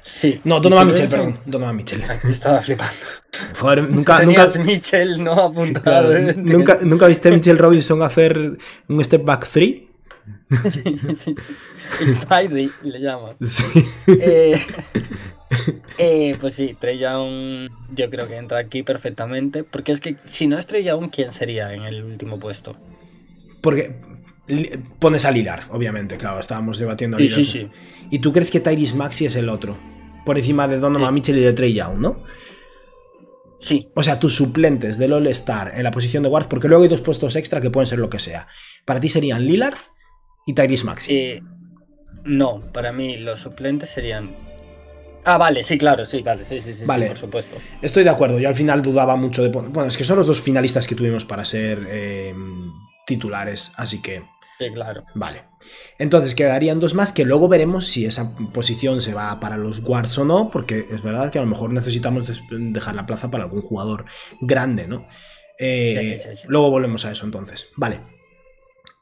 Speaker 3: Sí.
Speaker 2: No, Donovan Mitchell,
Speaker 3: Robinson.
Speaker 2: perdón. Donovan Mitchell.
Speaker 3: Estaba flipando.
Speaker 2: Joder, nunca, nunca,
Speaker 3: Mitchell no apuntado.
Speaker 2: claro, nunca, nunca viste a Mitchell Robinson hacer un step back 3.
Speaker 3: Sí, sí, sí. Spidey le llaman.
Speaker 2: Sí.
Speaker 3: Eh, eh, pues sí, Trey Young yo creo que entra aquí perfectamente. Porque es que si no es Trey Young, ¿quién sería en el último puesto?
Speaker 2: Porque pones a Lillard, obviamente, claro, estábamos debatiendo a
Speaker 3: Sí,
Speaker 2: Lillard.
Speaker 3: sí, sí.
Speaker 2: Y tú crees que Tyrese Maxi es el otro, por encima de Donovan. Mitchell y de Trey Young, ¿no?
Speaker 3: Sí,
Speaker 2: O sea, tus suplentes del All-Star en la posición de guard, porque luego hay dos puestos extra que pueden ser lo que sea. Para ti serían Lillard y Tyrese Maxi.
Speaker 3: Eh, no, para mí los suplentes serían Ah, vale, sí, claro, sí, vale, sí, sí, sí,
Speaker 2: Vale.
Speaker 3: sí, por supuesto.
Speaker 2: Estoy de acuerdo, yo al final dudaba mucho de... Bueno, es que son los dos finalistas que tuvimos para ser eh, titulares, así que...
Speaker 3: Sí, claro.
Speaker 2: Vale. Entonces quedarían dos más que luego veremos si esa posición se va para los guards o no, porque es verdad que a lo mejor necesitamos dejar la plaza para algún jugador grande, ¿no? Eh,
Speaker 3: Sí, sí, sí.
Speaker 2: Luego volvemos a eso entonces. Vale.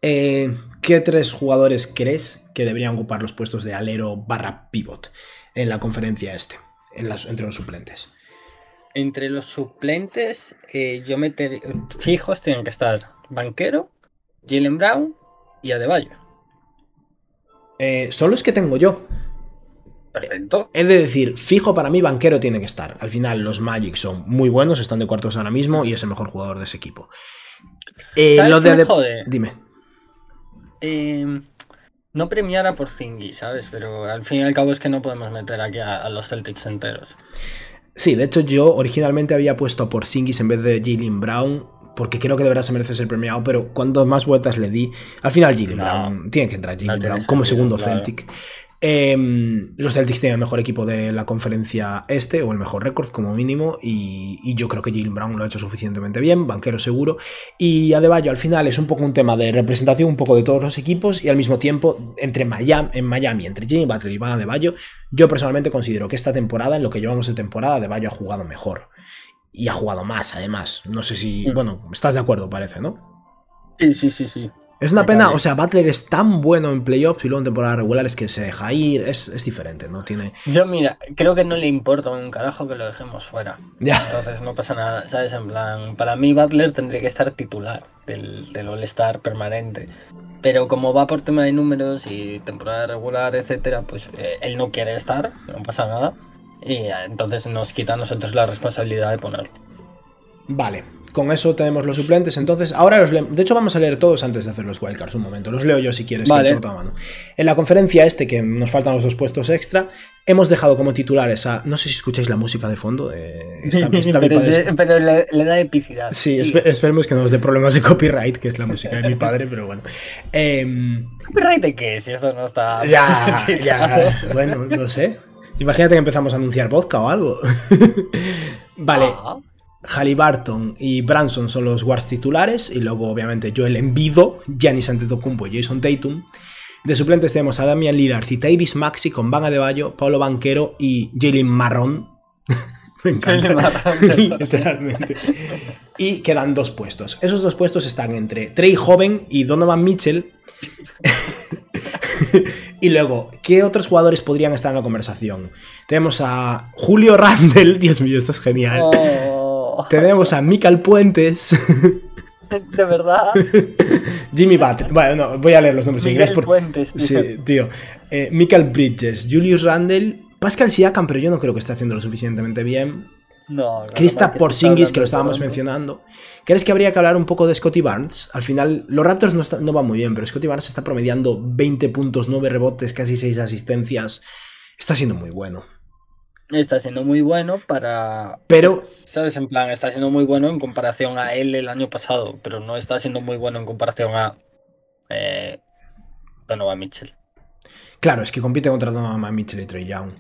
Speaker 2: Eh, ¿Qué tres jugadores crees que deberían ocupar los puestos de alero barra pivot en la conferencia este? En las, entre los suplentes.
Speaker 3: Entre los suplentes, eh, yo meter fijos tienen que estar Banquero, Jalen Brown y Adebayo.
Speaker 2: Eh, son los que tengo yo.
Speaker 3: Perfecto.
Speaker 2: He de decir, fijo para mí, banquero tiene que estar. Al final, los Magic son muy buenos, están de cuartos ahora mismo y es el mejor jugador de ese equipo. Eh,
Speaker 3: ¿Sabes
Speaker 2: lo de
Speaker 3: me jode?
Speaker 2: Dime.
Speaker 3: Eh, no premiar a Porzingis, ¿sabes? Pero al fin y al cabo es que no podemos meter aquí a, a los Celtics enteros.
Speaker 2: Sí, de hecho, yo originalmente había puesto por Singis en vez de Jalen Brown. Porque creo que de verdad se merece ser premiado, pero cuando más vueltas le di, al final Jalen
Speaker 3: No.
Speaker 2: Brown tiene que entrar Jalen Brown como segundo
Speaker 3: claro.
Speaker 2: Celtic. Em, los Celtics tienen el mejor equipo de la conferencia este, o el mejor récord como mínimo, y, y yo creo que Jalen Brown lo ha hecho suficientemente bien, banquero seguro. Y Adebayo al final es un poco un tema de representación un poco de todos los equipos, y al mismo tiempo entre Miami, en Miami, entre Jimmy Butler y Van Adebayo, yo personalmente considero que esta temporada, en lo que llevamos de temporada, Adebayo ha jugado mejor. Y ha jugado más, además. No sé si.
Speaker 3: Mm.
Speaker 2: Bueno, estás de acuerdo, parece, ¿no?
Speaker 3: Sí, sí, sí, sí.
Speaker 2: Es una
Speaker 3: Me
Speaker 2: pena, o sea, Butler es tan bueno en playoffs y luego en temporadas regulares que se deja ir. Es, es diferente, ¿no? Tiene.
Speaker 3: Yo, mira, creo que no le importa un carajo que lo dejemos fuera.
Speaker 2: Ya.
Speaker 3: Entonces no pasa nada, ¿sabes? En plan, para mí Butler tendría que estar titular del, del All-Star permanente. Pero como va por tema de números y temporada regular, etcétera, pues eh, él no quiere estar, no pasa nada. Y entonces nos quita a nosotros la responsabilidad de ponerlo.
Speaker 2: Vale, con eso tenemos los suplentes. Entonces, ahora los De hecho, vamos a leer todos antes de hacer los wildcards. Un momento, los leo yo si quieres. que
Speaker 3: Vale.
Speaker 2: toda mano. En la conferencia este, que nos faltan los dos puestos extra, hemos dejado como titulares a. No sé si escucháis la música de fondo. eh, está mi
Speaker 3: pero pero le, le da epicidad.
Speaker 2: Sí,
Speaker 3: Sí.
Speaker 2: espe- esperemos que no nos dé problemas de copyright, que es la música de mi padre, pero bueno. Em,
Speaker 3: ¿Copyright de qué? Si esto no está.
Speaker 2: ya, ya, bueno, no sé. Imagínate que empezamos a anunciar vodka o algo. vale,
Speaker 3: Ah,
Speaker 2: Halliburton y Branson son los guards titulares, y luego obviamente Joel Embido, Giannis Antetokounmpo y Jason Tatum. De suplentes tenemos a Damian Lillard y Tyrese Maxi con Van Adebayo, Pablo Banquero y Jalen Marrón. Me encanta. Literalmente. Y quedan dos puestos. Esos dos puestos están entre Trey Joven y Donovan Mitchell. y luego, ¿qué otros jugadores podrían estar en la conversación? Tenemos a Julio Randle. Dios mío, esto es genial.
Speaker 3: Oh,
Speaker 2: Tenemos a Mical Puentes,
Speaker 3: de verdad.
Speaker 2: Jimmy Butler. Bueno, no, voy a leer los nombres en inglés. Por...
Speaker 3: Puentes, tío.
Speaker 2: Sí, tío. Eh, Michael Bridges, Julius Randle, Pascal Siakam, pero yo no creo que esté haciendo lo suficientemente bien.
Speaker 3: No, no,
Speaker 2: Krista Porzingis, que lo estábamos
Speaker 3: hablando
Speaker 2: mencionando. ¿Crees que habría que hablar un poco de Scotty Barnes? Al final, los Raptors no, está- no van muy bien, pero Scotty Barnes está promediando 20 puntos, 9 rebotes, casi 6 asistencias. Está siendo muy bueno.
Speaker 3: Está siendo muy bueno para.
Speaker 2: Pero-
Speaker 3: ¿Sabes? En plan, está siendo muy bueno en comparación a él el año pasado, pero no está siendo muy bueno en comparación a. Eh, Donovan Mitchell.
Speaker 2: Claro, es que compite contra Donovan Mitchell y Trey Young.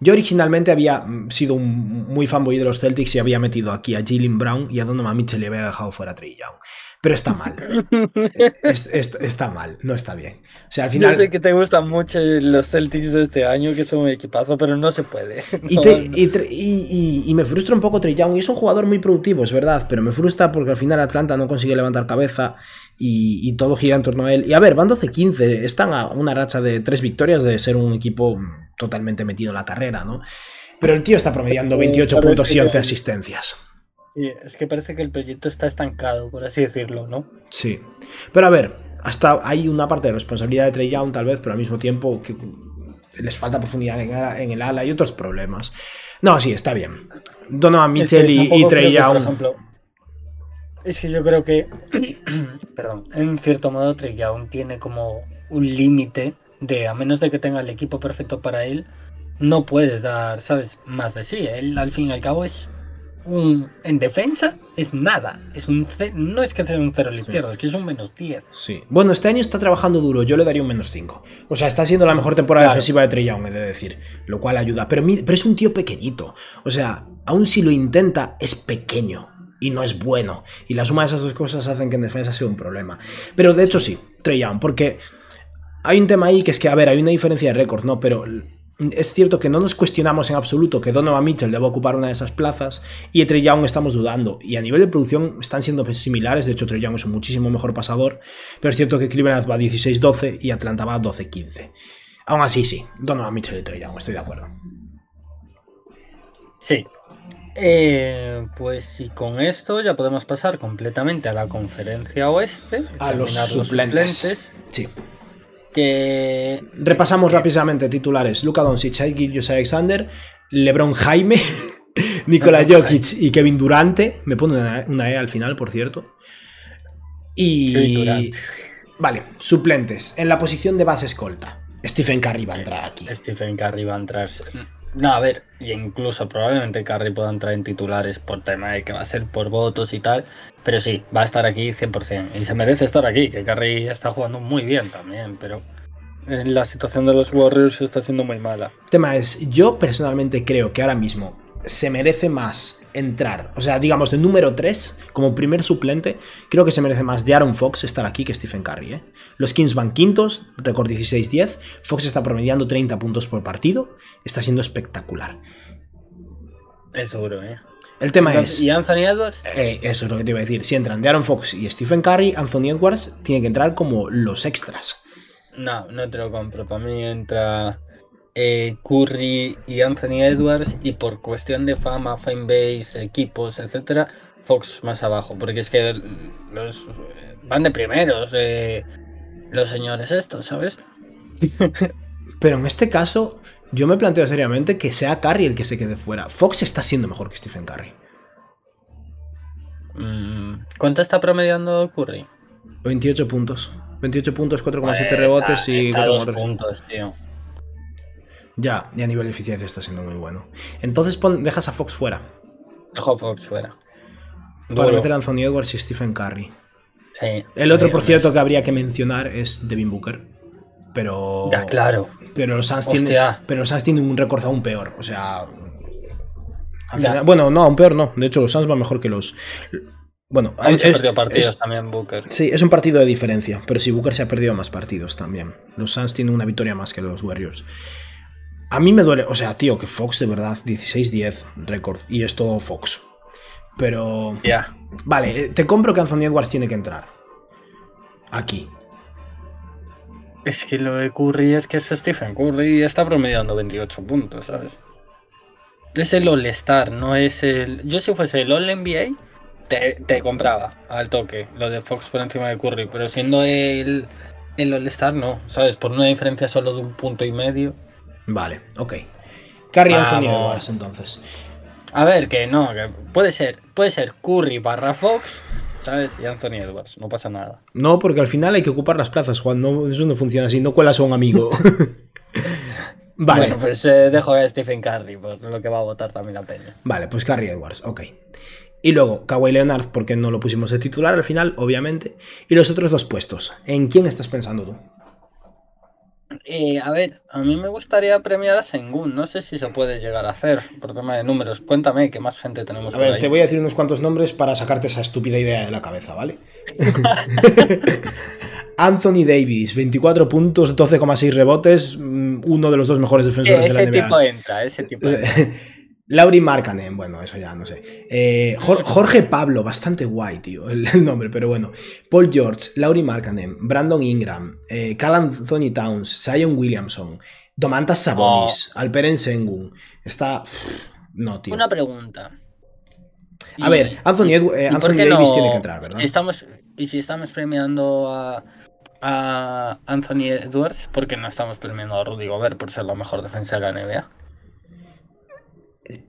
Speaker 2: Yo originalmente había mm, sido un muy fanboy de los Celtics y había metido aquí a Jalen Brown y a Donovan Mitchell y había dejado fuera a Trey Young. Pero está mal. Es- es- está mal, no está bien. O sea, al
Speaker 3: Yo sé
Speaker 2: final.
Speaker 3: que te gustan mucho los Celtics de este año, que son un equipazo, pero no se puede.
Speaker 2: Y,
Speaker 3: No,
Speaker 2: te-
Speaker 3: no.
Speaker 2: y me frustra un poco Trey Young. Y es un jugador muy productivo, es verdad. Pero me frustra porque al final Atlanta no consigue levantar cabeza y, todo gira en torno a él. Y a ver, van 12-15. Están a una racha de tres victorias de ser un equipo totalmente metido en la carrera, ¿no? Pero el tío está promediando 28
Speaker 3: Parece
Speaker 2: puntos y
Speaker 3: que-
Speaker 2: 11 asistencias.
Speaker 3: Sí, es que parece que el proyecto está estancado, por así decirlo, ¿no?
Speaker 2: Sí. Pero a ver, hasta hay una parte de responsabilidad de Trey Young, tal vez, pero al mismo tiempo que les falta profundidad en, el ala y otros problemas. No, sí, está bien. Donovan
Speaker 3: Es que
Speaker 2: Mitchell y, Trey
Speaker 3: por
Speaker 2: Young.
Speaker 3: ejemplo, es que yo creo que, perdón, en cierto modo Trey Young tiene como un límite de, a menos de que tenga el equipo perfecto para él, no puede dar, ¿sabes? Más de sí. Él al fin y al cabo es un. En defensa es nada. Es un no es que sea un cero a la izquierda, es que es un menos 10.
Speaker 2: Sí. Bueno, este año está trabajando duro, yo le daría un menos 5. O sea, está siendo la mejor temporada
Speaker 3: Claro.
Speaker 2: defensiva de Trey Young, he de decir. Lo cual ayuda. Pero, es un tío pequeñito. O sea, aun si lo intenta, es pequeño. Y no es bueno. Y la suma de esas dos cosas hacen que en defensa sea un problema. Pero de hecho sí, Trey Young, porque hay un tema ahí que es que, a ver, hay una diferencia de récord, ¿no? Pero es cierto que no nos cuestionamos en absoluto que Donovan Mitchell deba ocupar una de esas plazas y Trey Young estamos dudando. Y a nivel de producción están siendo similares, de hecho Trey Young es un muchísimo mejor pasador, pero es cierto que Cleveland va 16-12 y Atlanta va 12-15. Aún así, sí, Donovan Mitchell y Trey Young, estoy de acuerdo.
Speaker 3: Sí. Eh, pues y con esto ya podemos pasar completamente a la conferencia oeste.
Speaker 2: A los suplentes. Sí. Repasamos rápidamente titulares. Luka Doncic, Gilgeous Alexander, LeBron Jaime, Nikola Jokic y Kevin Durante. Me pone una, una E al final, por cierto.
Speaker 3: Kevin
Speaker 2: Y...
Speaker 3: Durant.
Speaker 2: Vale, suplentes. En la posición de base escolta. Stephen Curry va a entrar aquí.
Speaker 3: Stephen Curry va a entrar. No, a ver, y incluso probablemente Curry pueda entrar en titulares por tema de que va a ser por votos y tal. Pero sí, va a estar aquí 100%. Y se merece estar aquí, que Curry está jugando muy bien también, pero la situación de los Warriors está siendo muy mala.
Speaker 2: El tema es, yo personalmente creo que ahora mismo se merece más entrar, o sea, digamos, de número 3, como primer suplente, creo que se merece más de Aaron Fox estar aquí que Stephen Curry. ¿eh? Los Kings van quintos, récord 16-10, Fox está promediando 30 puntos por partido, está siendo espectacular.
Speaker 3: Es duro, ¿eh?
Speaker 2: El tema es,
Speaker 3: ¿Y Anthony Edwards?
Speaker 2: eh, eso es lo que te iba a decir, si entran de Aaron Fox y Stephen Curry, Anthony Edwards tiene que entrar como los extras.
Speaker 3: No, no te lo compro. Para mí entra eh, Curry y Anthony Edwards y por cuestión de fama, fanbase, equipos, etcétera, Fox más abajo. Porque es que los van de primeros eh, los señores estos, ¿sabes?
Speaker 2: Pero en este caso, yo me planteo seriamente que sea Curry el que se quede fuera. Fox está siendo mejor que Stephen Curry.
Speaker 3: Mm, ¿Cuánto está promediando Curry?
Speaker 2: 28 puntos. 28 puntos, 4,7
Speaker 3: Pues
Speaker 2: rebotes y
Speaker 3: está a dos
Speaker 2: 4,3.
Speaker 3: puntos, tío.
Speaker 2: Ya, y a nivel de eficiencia está siendo muy bueno. Entonces pon- dejas a Fox fuera.
Speaker 3: Dejo a Fox fuera.
Speaker 2: Para
Speaker 3: Duro.
Speaker 2: meter a Anthony Edwards y Stephen Curry.
Speaker 3: Sí.
Speaker 2: El otro, por cierto, que habría que mencionar es Devin Booker. Pero.
Speaker 3: Ya, claro.
Speaker 2: Pero los Suns tienen, pero los Suns tienen un récord aún peor. O sea. al
Speaker 3: Ya.
Speaker 2: final- bueno, no, aún peor no. De hecho, los Suns van mejor que los. Bueno,
Speaker 3: Aún
Speaker 2: es-
Speaker 3: partidos
Speaker 2: es-
Speaker 3: también Booker.
Speaker 2: Sí, es un partido de diferencia, pero si Booker se ha perdido más partidos también. Los Suns tienen una victoria más que los Warriors. A mí me duele, o sea, tío, que Fox de verdad 16-10 récord y es todo Fox. Pero
Speaker 3: Ya.
Speaker 2: vale, eh, te compro que Anthony Edwards tiene que entrar. Aquí.
Speaker 3: Es que lo de Curry es que es Stephen Curry y está promediando 28 puntos, ¿sabes? Es el All-Star, no es el. Yo, si fuese el All-NBA, te, te compraba al toque lo de Fox por encima de Curry, pero siendo el, el All-Star, no, ¿sabes? Por una diferencia solo de un punto y medio.
Speaker 2: Vale, ok. Curry Anthony. Edwards entonces.
Speaker 3: A ver, que no, que puede ser, puede ser Curry barra Fox, ¿sabes? Y Anthony Edwards, no pasa nada.
Speaker 2: No, porque al final hay que ocupar las plazas, Juan. No, eso no funciona así. No cuelas a un amigo. vale.
Speaker 3: Bueno, pues eh, dejo a Stephen Curry, por lo que va a votar también la peña.
Speaker 2: Vale, pues Curry Edwards, ok. Y luego Kawhi Leonard, porque no lo pusimos de titular al final, obviamente. Y los otros dos puestos. ¿En quién estás pensando tú?
Speaker 3: Eh, a ver, a mí me gustaría premiar a Sengun. No sé si se puede llegar a hacer por tema de números. Cuéntame qué más gente tenemos
Speaker 2: A
Speaker 3: por
Speaker 2: ver,
Speaker 3: ahí.
Speaker 2: te voy a decir unos cuantos nombres para sacarte esa estúpida idea de la cabeza, ¿vale? Anthony Davis, 24 puntos, 12,6 rebotes, mm, uno de los dos mejores defensores de la
Speaker 3: ese
Speaker 2: NBA.
Speaker 3: tipo entra, ese tipo entra.
Speaker 2: Lauri Markkanen, bueno, eso ya no sé. Eh, Jor- Jorge Pablo, bastante guay, tío, el, el nombre, pero bueno. Paul George, Lauri Markkanen, Brandon Ingram, eh, Cal Anthony Towns, Zion Williamson, Domantas Sabonis, Alperen Sengun. Está. pff, no, tío.
Speaker 3: Una pregunta.
Speaker 2: A ver, Anthony eh,
Speaker 3: ¿y por
Speaker 2: Anthony Davis
Speaker 3: no-
Speaker 2: tiene que entrar, ¿verdad?
Speaker 3: si estamos, y si estamos premiando a, a Anthony Edwards, ¿por qué no estamos premiando a Rudy Gobert por ser la mejor defensa de la NBA?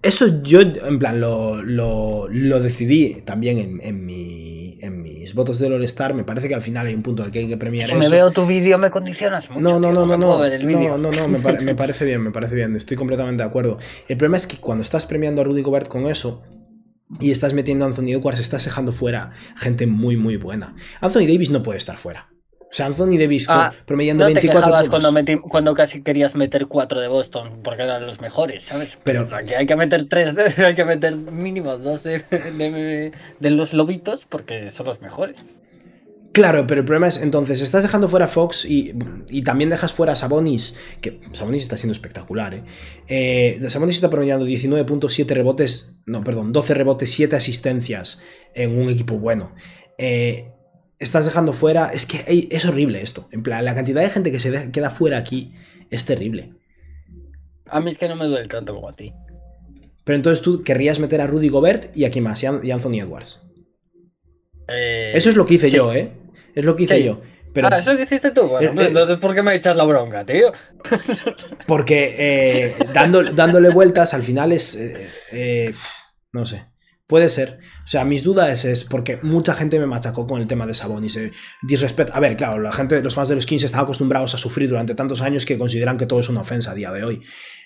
Speaker 2: Eso yo, en plan, lo, lo- lo decidí también en, en mi- en mis votos del All-Star. Me parece que al final hay un punto al que hay que premiar
Speaker 3: Si
Speaker 2: eso.
Speaker 3: me veo tu vídeo me condicionas mucho.
Speaker 2: No, no,
Speaker 3: tío,
Speaker 2: no, no,
Speaker 3: puedo
Speaker 2: no,
Speaker 3: ver el vídeo.
Speaker 2: no, no, no, me parece bien, me parece bien, estoy completamente de acuerdo. El problema es que cuando estás premiando a Rudy Gobert con eso, y estás metiendo a Anthony Edwards, estás dejando fuera gente muy, muy buena. Anthony Davis no puede estar fuera. O sea, Anthony Davis
Speaker 3: Ah,
Speaker 2: promediando
Speaker 3: No te
Speaker 2: 24
Speaker 3: quejabas
Speaker 2: puntos.
Speaker 3: cuando, metí- cuando casi querías meter cuatro de Boston porque eran los mejores, ¿sabes?
Speaker 2: Pero-
Speaker 3: Pues aquí hay que meter tres, de- hay que meter mínimo dos de, de- de los lobitos porque son los mejores.
Speaker 2: Claro, pero el problema es, entonces, estás dejando fuera a Fox y, y también dejas fuera a Sabonis, que Sabonis está siendo espectacular, ¿eh? eh Sabonis está promediando 19.7 rebotes, no, perdón, 12 rebotes, 7 asistencias en un equipo bueno. Eh, estás dejando fuera, es que es horrible esto, en plan, la cantidad de gente que se de- queda fuera aquí es terrible.
Speaker 3: A mí es que no me duele tanto como a ti.
Speaker 2: Pero entonces tú querrías meter a Rudy Gobert y aquí más, y An- y Anthony Edwards.
Speaker 3: Eh,
Speaker 2: Eso es lo que hice
Speaker 3: sí.
Speaker 2: yo, ¿eh? Es lo que hice
Speaker 3: Sí.
Speaker 2: yo. Pero
Speaker 3: Ah, eso que hiciste tú. Bueno,
Speaker 2: Eh, eh.
Speaker 3: entonces, ¿por qué me echas la bronca, tío?
Speaker 2: Porque eh, dando- dándole vueltas al final es. eh, no sé. Puede ser. O sea, mis dudas es porque mucha gente me machacó con el tema de Sabonis. Eh, disrespect- A ver, claro, la gente, los fans de los Kings están acostumbrados a sufrir durante tantos años que consideran que todo es una ofensa a día de hoy.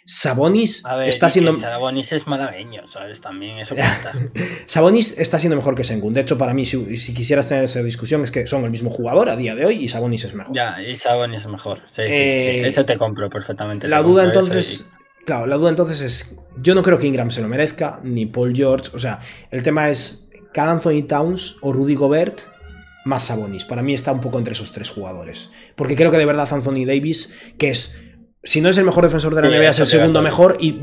Speaker 2: Sabonis
Speaker 3: ver,
Speaker 2: está siendo.
Speaker 3: Sabonis es malagueño, ¿sabes? También eso cuenta.
Speaker 2: Sabonis está siendo mejor que Sengun. De hecho, para mí, si, si quisieras tener esa discusión, es que son el mismo jugador a día de hoy y Sabonis es mejor.
Speaker 3: ya, y Sabonis es mejor. Sí, sí,
Speaker 2: Eh,
Speaker 3: sí. Eso te compro perfectamente.
Speaker 2: La duda entonces. Claro, la duda entonces es. Yo no creo que Ingram se lo merezca, ni Paul George. O sea, el tema es. Cal Anthony Towns o Rudy Gobert más Sabonis. Para mí está un poco entre esos tres jugadores. Porque creo que de verdad Anthony Davis, que es. Si no es el mejor defensor de la
Speaker 3: Sí,
Speaker 2: NBA, es el segundo mejor y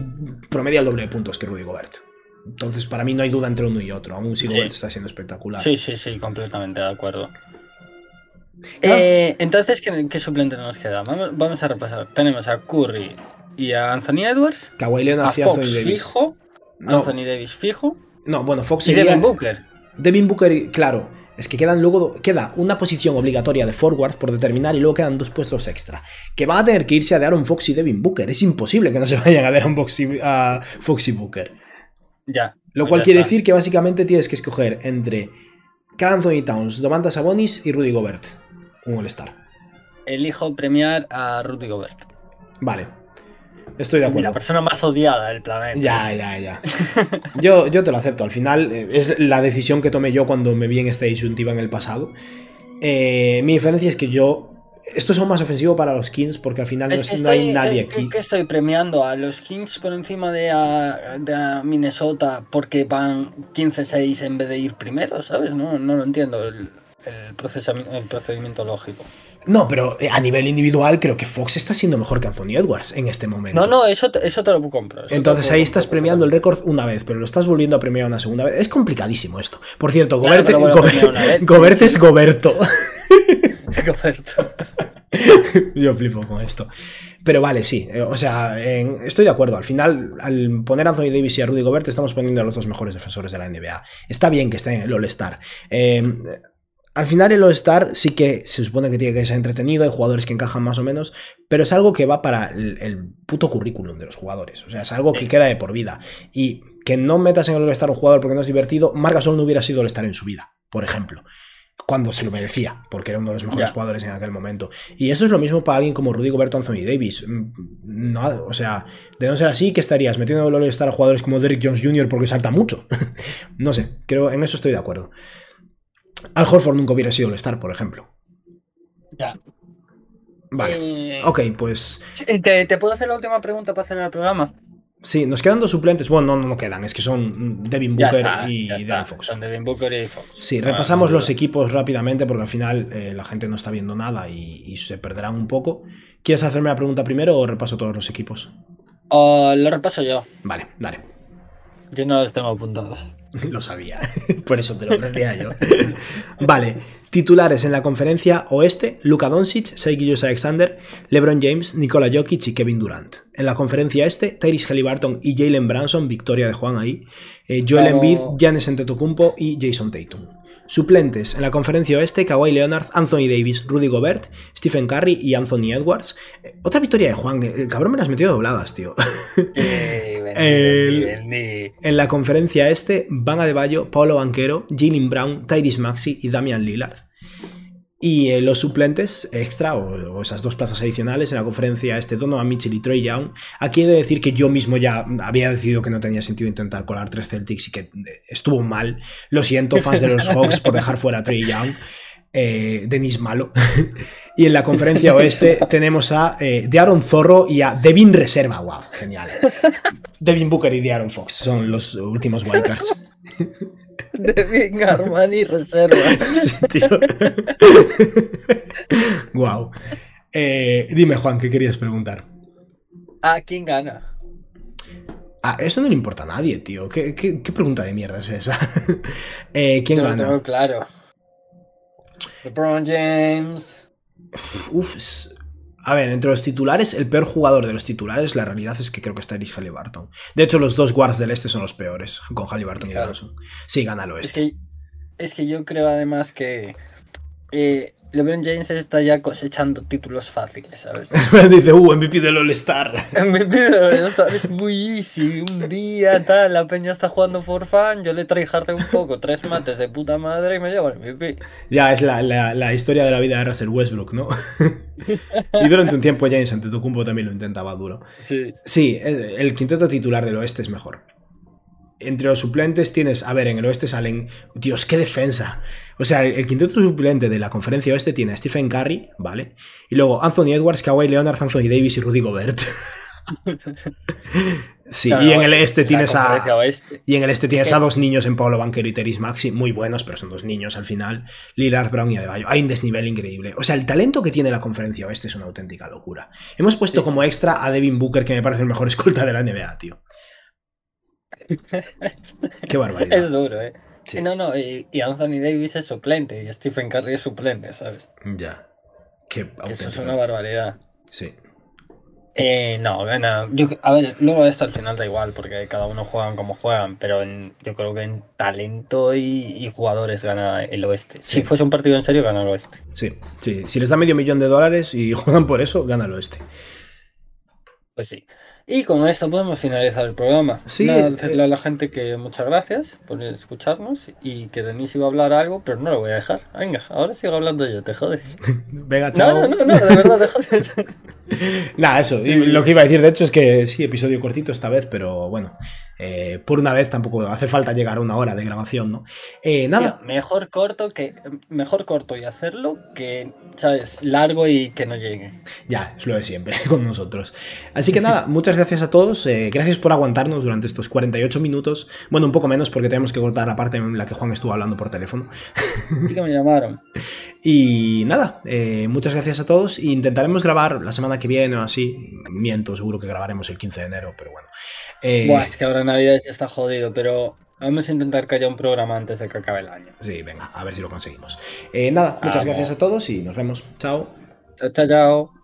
Speaker 2: promedia el doble de puntos que Rudy Gobert. Entonces, para mí no hay duda entre uno y otro. Aún si
Speaker 3: Sí.
Speaker 2: Gobert está siendo espectacular.
Speaker 3: Sí, sí, sí, completamente de acuerdo.
Speaker 2: Claro.
Speaker 3: Eh, entonces, ¿qué, qué suplente nos queda? Vamos, vamos a repasar. Tenemos a Curry y a Anthony Edwards.
Speaker 2: Kawhi Leonard
Speaker 3: A
Speaker 2: y
Speaker 3: Fox
Speaker 2: Anthony Davis.
Speaker 3: fijo.
Speaker 2: No,
Speaker 3: Anthony Davis fijo.
Speaker 2: no, bueno, Fox
Speaker 3: Y
Speaker 2: sería.
Speaker 3: Devin Booker.
Speaker 2: Devin Booker, claro, es que quedan luego queda una posición obligatoria de forward por determinar y luego quedan dos puestos extra. Que van a tener que irse a Aaron Fox y Devin Booker. Es imposible que no se vayan a Aaron Fox y, a Fox y Booker.
Speaker 3: Ya.
Speaker 2: Lo
Speaker 3: pues
Speaker 2: cual
Speaker 3: ya
Speaker 2: quiere
Speaker 3: está.
Speaker 2: decir que básicamente tienes que escoger entre Anthony Towns, Domantas Sabonis y Rudy Gobert. Un All-Star.
Speaker 3: Elijo premiar a Rudy Gobert.
Speaker 2: Vale. Estoy de
Speaker 3: La
Speaker 2: acuerdo.
Speaker 3: persona más odiada del planeta.
Speaker 2: Ya, ya, ya. Yo, yo te lo acepto. Al final eh, es la decisión que tomé yo cuando me vi en esta disyuntiva en el pasado. Eh, mi diferencia es que yo. Esto es aún más ofensivo para los Kings porque al final no,
Speaker 3: Es
Speaker 2: es-
Speaker 3: que
Speaker 2: no hay
Speaker 3: estoy-
Speaker 2: nadie
Speaker 3: eh, que-
Speaker 2: aquí.
Speaker 3: que estoy premiando a los Kings por encima de a, de a Minnesota porque van 15-6 en vez de ir primero, ¿sabes? No, no lo entiendo el, el, procesami- el procedimiento lógico.
Speaker 2: No, pero eh, a nivel individual creo que Fox está siendo mejor que Anthony Edwards en este momento.
Speaker 3: No, no, eso te, eso te lo compro.
Speaker 2: Entonces
Speaker 3: lo
Speaker 2: ahí
Speaker 3: compro
Speaker 2: estás premiando el récord una vez, pero lo estás volviendo a premiar una segunda vez. Es complicadísimo esto. Por cierto,
Speaker 3: Claro
Speaker 2: Gobert, es Goberto.
Speaker 3: Roberto.
Speaker 2: Yo flipo con esto. Pero vale, sí. eh, O sea, en- estoy de acuerdo. Al final, al poner a Anthony Davis y a Rudy Gobert, estamos poniendo a los dos mejores defensores de la NBA. Está bien que esté en el All-Star. Eh, al final, el All-Star sí que se supone que tiene que ser entretenido. Hay jugadores que encajan más o menos. Pero es algo que va para el, el puto currículum de los jugadores. O sea, es algo que queda de por vida. Y que no metas en el All-Star un jugador porque no es divertido. Marc Gasol no hubiera sido All-Star en su vida, por ejemplo cuando se lo merecía, porque era uno de los mejores jugadores en aquel momento. Y eso es lo mismo para alguien como Rudy Gobert Anthony Davis. Mm, No, o sea, de no ser así, ¿qué estarías? Metiendo el All-Star a jugadores como Derrick Jones Jr. porque salta mucho. no sé, creo, en eso estoy de acuerdo. Al Horford nunca hubiera sido All-Star, por ejemplo.
Speaker 3: Ya.
Speaker 2: Vale.
Speaker 3: Eh,
Speaker 2: Ok, pues
Speaker 3: ¿te, ¿Te puedo hacer la última pregunta para hacer el programa?
Speaker 2: sí, nos quedan dos suplentes. Bueno, no, no, no quedan, es que son Devin
Speaker 3: Ya
Speaker 2: Booker
Speaker 3: está,
Speaker 2: y
Speaker 3: está.
Speaker 2: Fox.
Speaker 3: Son Devin Booker y Fox.
Speaker 2: Sí,
Speaker 3: Ah,
Speaker 2: repasamos
Speaker 3: no
Speaker 2: los equipos rápidamente porque al final eh, la gente no está viendo nada y, y se perderán un poco. ¿Quieres hacerme la pregunta primero o repaso todos los equipos?
Speaker 3: Oh, lo repaso yo.
Speaker 2: Vale, dale.
Speaker 3: Yo no los tengo apuntados.
Speaker 2: Lo sabía, por eso te lo ofrecía yo. Vale, titulares en la conferencia oeste, Luka Doncic, Shai Alexander, LeBron James, Nikola Jokic y Kevin Durant. En la conferencia este, Tyrese Halliburton y Jalen Branson, victoria de Juan ahí, eh, Joel. Embiid, Giannis Antetokounmpo y Jason Tatum. Suplentes en la conferencia oeste, Kawhi Leonard, Anthony Davis, Rudy Gobert, Stephen Curry y Anthony Edwards. Eh, otra victoria de Juan, eh, el cabrón me las metió dobladas, tío.
Speaker 3: Eh, vendí,
Speaker 2: El-
Speaker 3: vendí, vendí.
Speaker 2: En la conferencia este, Van Adebayo, Paulo Banquero, Jalen Brown, Tyrese Maxi y Damian Lillard. Y eh, los suplentes extra, o, o esas dos plazas adicionales en la conferencia, este Donovan Mitchell y Troy Young. Aquí he de decir que yo mismo ya había decidido que no tenía sentido intentar colar tres Celtics y que eh, estuvo mal. Lo siento, fans de los Hawks, por dejar fuera a Troy Young. Eh, Denis Malo. y en la conferencia oeste tenemos a eh, de Aaron Zorro y a Devin Reserva. ¡Wow! Genial. Devin Booker y de Aaron Fox son los últimos wildcards.
Speaker 3: Devin Armani Reserva.
Speaker 2: Sí, tío. wow. Eh, dime, Juan, ¿qué querías preguntar?
Speaker 3: ¿A quién gana?
Speaker 2: Ah, eso no le importa a nadie, tío. ¿Qué, qué- qué pregunta de mierda es esa? Eh, ¿Quién
Speaker 3: Yo lo
Speaker 2: gana?
Speaker 3: tengo claro. LeBron James.
Speaker 2: Uf, es- A ver, entre los titulares, el peor jugador de los titulares, la realidad es que creo que está Eric Halliburton. De hecho, los dos guards del este son los peores, con Halliburton y. Johnson. Sí, gana el
Speaker 3: Es
Speaker 2: oeste.
Speaker 3: que, es que yo creo además que eh, LeBron James está ya cosechando títulos fáciles, ¿sabes?
Speaker 2: Dice, uh, MVP del All-Star.
Speaker 3: MVP de All-Star es muy easy. Un día tal, la peña está jugando for fun, yo le tryhardé un poco, tres mates de puta madre y me llevo el MVP.
Speaker 2: Ya es la, la- la historia de la vida de Russell Westbrook, ¿no? y durante un tiempo James Antetokounmpo también lo intentaba duro.
Speaker 3: Sí.
Speaker 2: Sí, el el quinteto titular del oeste es mejor. Entre los suplentes tienes, a ver, en el oeste salen, Dios, qué defensa. O sea, el, el quinteto suplente de la conferencia oeste tiene a Stephen Curry, ¿vale? Y luego Anthony Edwards, Kawhi Leonard, Anthony Davis y Rudy Gobert. sí,
Speaker 3: Claro,
Speaker 2: y en el este tienes a...
Speaker 3: oeste.
Speaker 2: Y en el este tienes a dos niños en Pablo Banquero y Teris Maxi, muy buenos, pero son dos niños al final. Lillard, Brown y Adebayo. Hay un desnivel increíble. O sea, el talento que tiene la conferencia oeste es una auténtica locura. Hemos puesto
Speaker 3: Sí,
Speaker 2: como extra a Devin Booker, que me parece el mejor escolta de la NBA, tío. Qué barbaridad.
Speaker 3: Es duro, ¿eh?
Speaker 2: Sí.
Speaker 3: Sí, no, no, y, y Anthony Davis es suplente y Stephen Curry es suplente, ¿sabes?
Speaker 2: Ya. Qué
Speaker 3: Que Eso
Speaker 2: auténtico.
Speaker 3: es una barbaridad.
Speaker 2: Sí.
Speaker 3: Eh, no, gana. Yo, a ver, luego esto al final da igual, porque cada uno juegan como juegan, pero en- yo creo que en talento y, y jugadores gana el oeste.
Speaker 2: Sí.
Speaker 3: Si fuese un partido en serio, gana el oeste.
Speaker 2: Sí, sí. Si les da medio millón de dólares y juegan por eso, gana el oeste.
Speaker 3: Pues sí. Y con esto podemos finalizar el programa.
Speaker 2: Sí,
Speaker 3: Nada,
Speaker 2: eh,
Speaker 3: decirle a la gente que muchas gracias por escucharnos y que Denis iba a hablar algo, pero no lo voy a dejar. Venga, ahora sigo hablando yo, te jodes.
Speaker 2: Venga,
Speaker 3: No,
Speaker 2: chao.
Speaker 3: no, no, no, de verdad, te jodes.
Speaker 2: Nada, eso. Y lo que iba a decir, de hecho, es que sí, episodio cortito esta vez, pero bueno. eh, por una vez tampoco hace falta llegar a una hora de grabación, ¿no? Eh, nada.
Speaker 3: Tío, mejor corto que mejor corto y hacerlo que, ¿sabes? Largo y que no llegue.
Speaker 2: Ya, es lo de siempre con nosotros. Así que nada, muchas gracias a todos. eh, gracias por aguantarnos durante estos 48 minutos. Bueno, un poco menos porque tenemos que cortar la parte en la que Juan estuvo hablando por teléfono.
Speaker 3: Sí que me llamaron.
Speaker 2: Y nada, muchas gracias a todos. E intentaremos grabar la semana que viene o así. Miento, seguro que grabaremos el 15 de enero, pero bueno. Eh,
Speaker 3: Buah, es que ahora Navidad ya está jodido, pero vamos a intentar que haya un programa antes de que acabe el año.
Speaker 2: Sí, venga, a ver si lo conseguimos. Eh, nada, muchas
Speaker 3: Vamos.
Speaker 2: gracias a todos y nos vemos. Chao.
Speaker 3: Chao, chao, chao.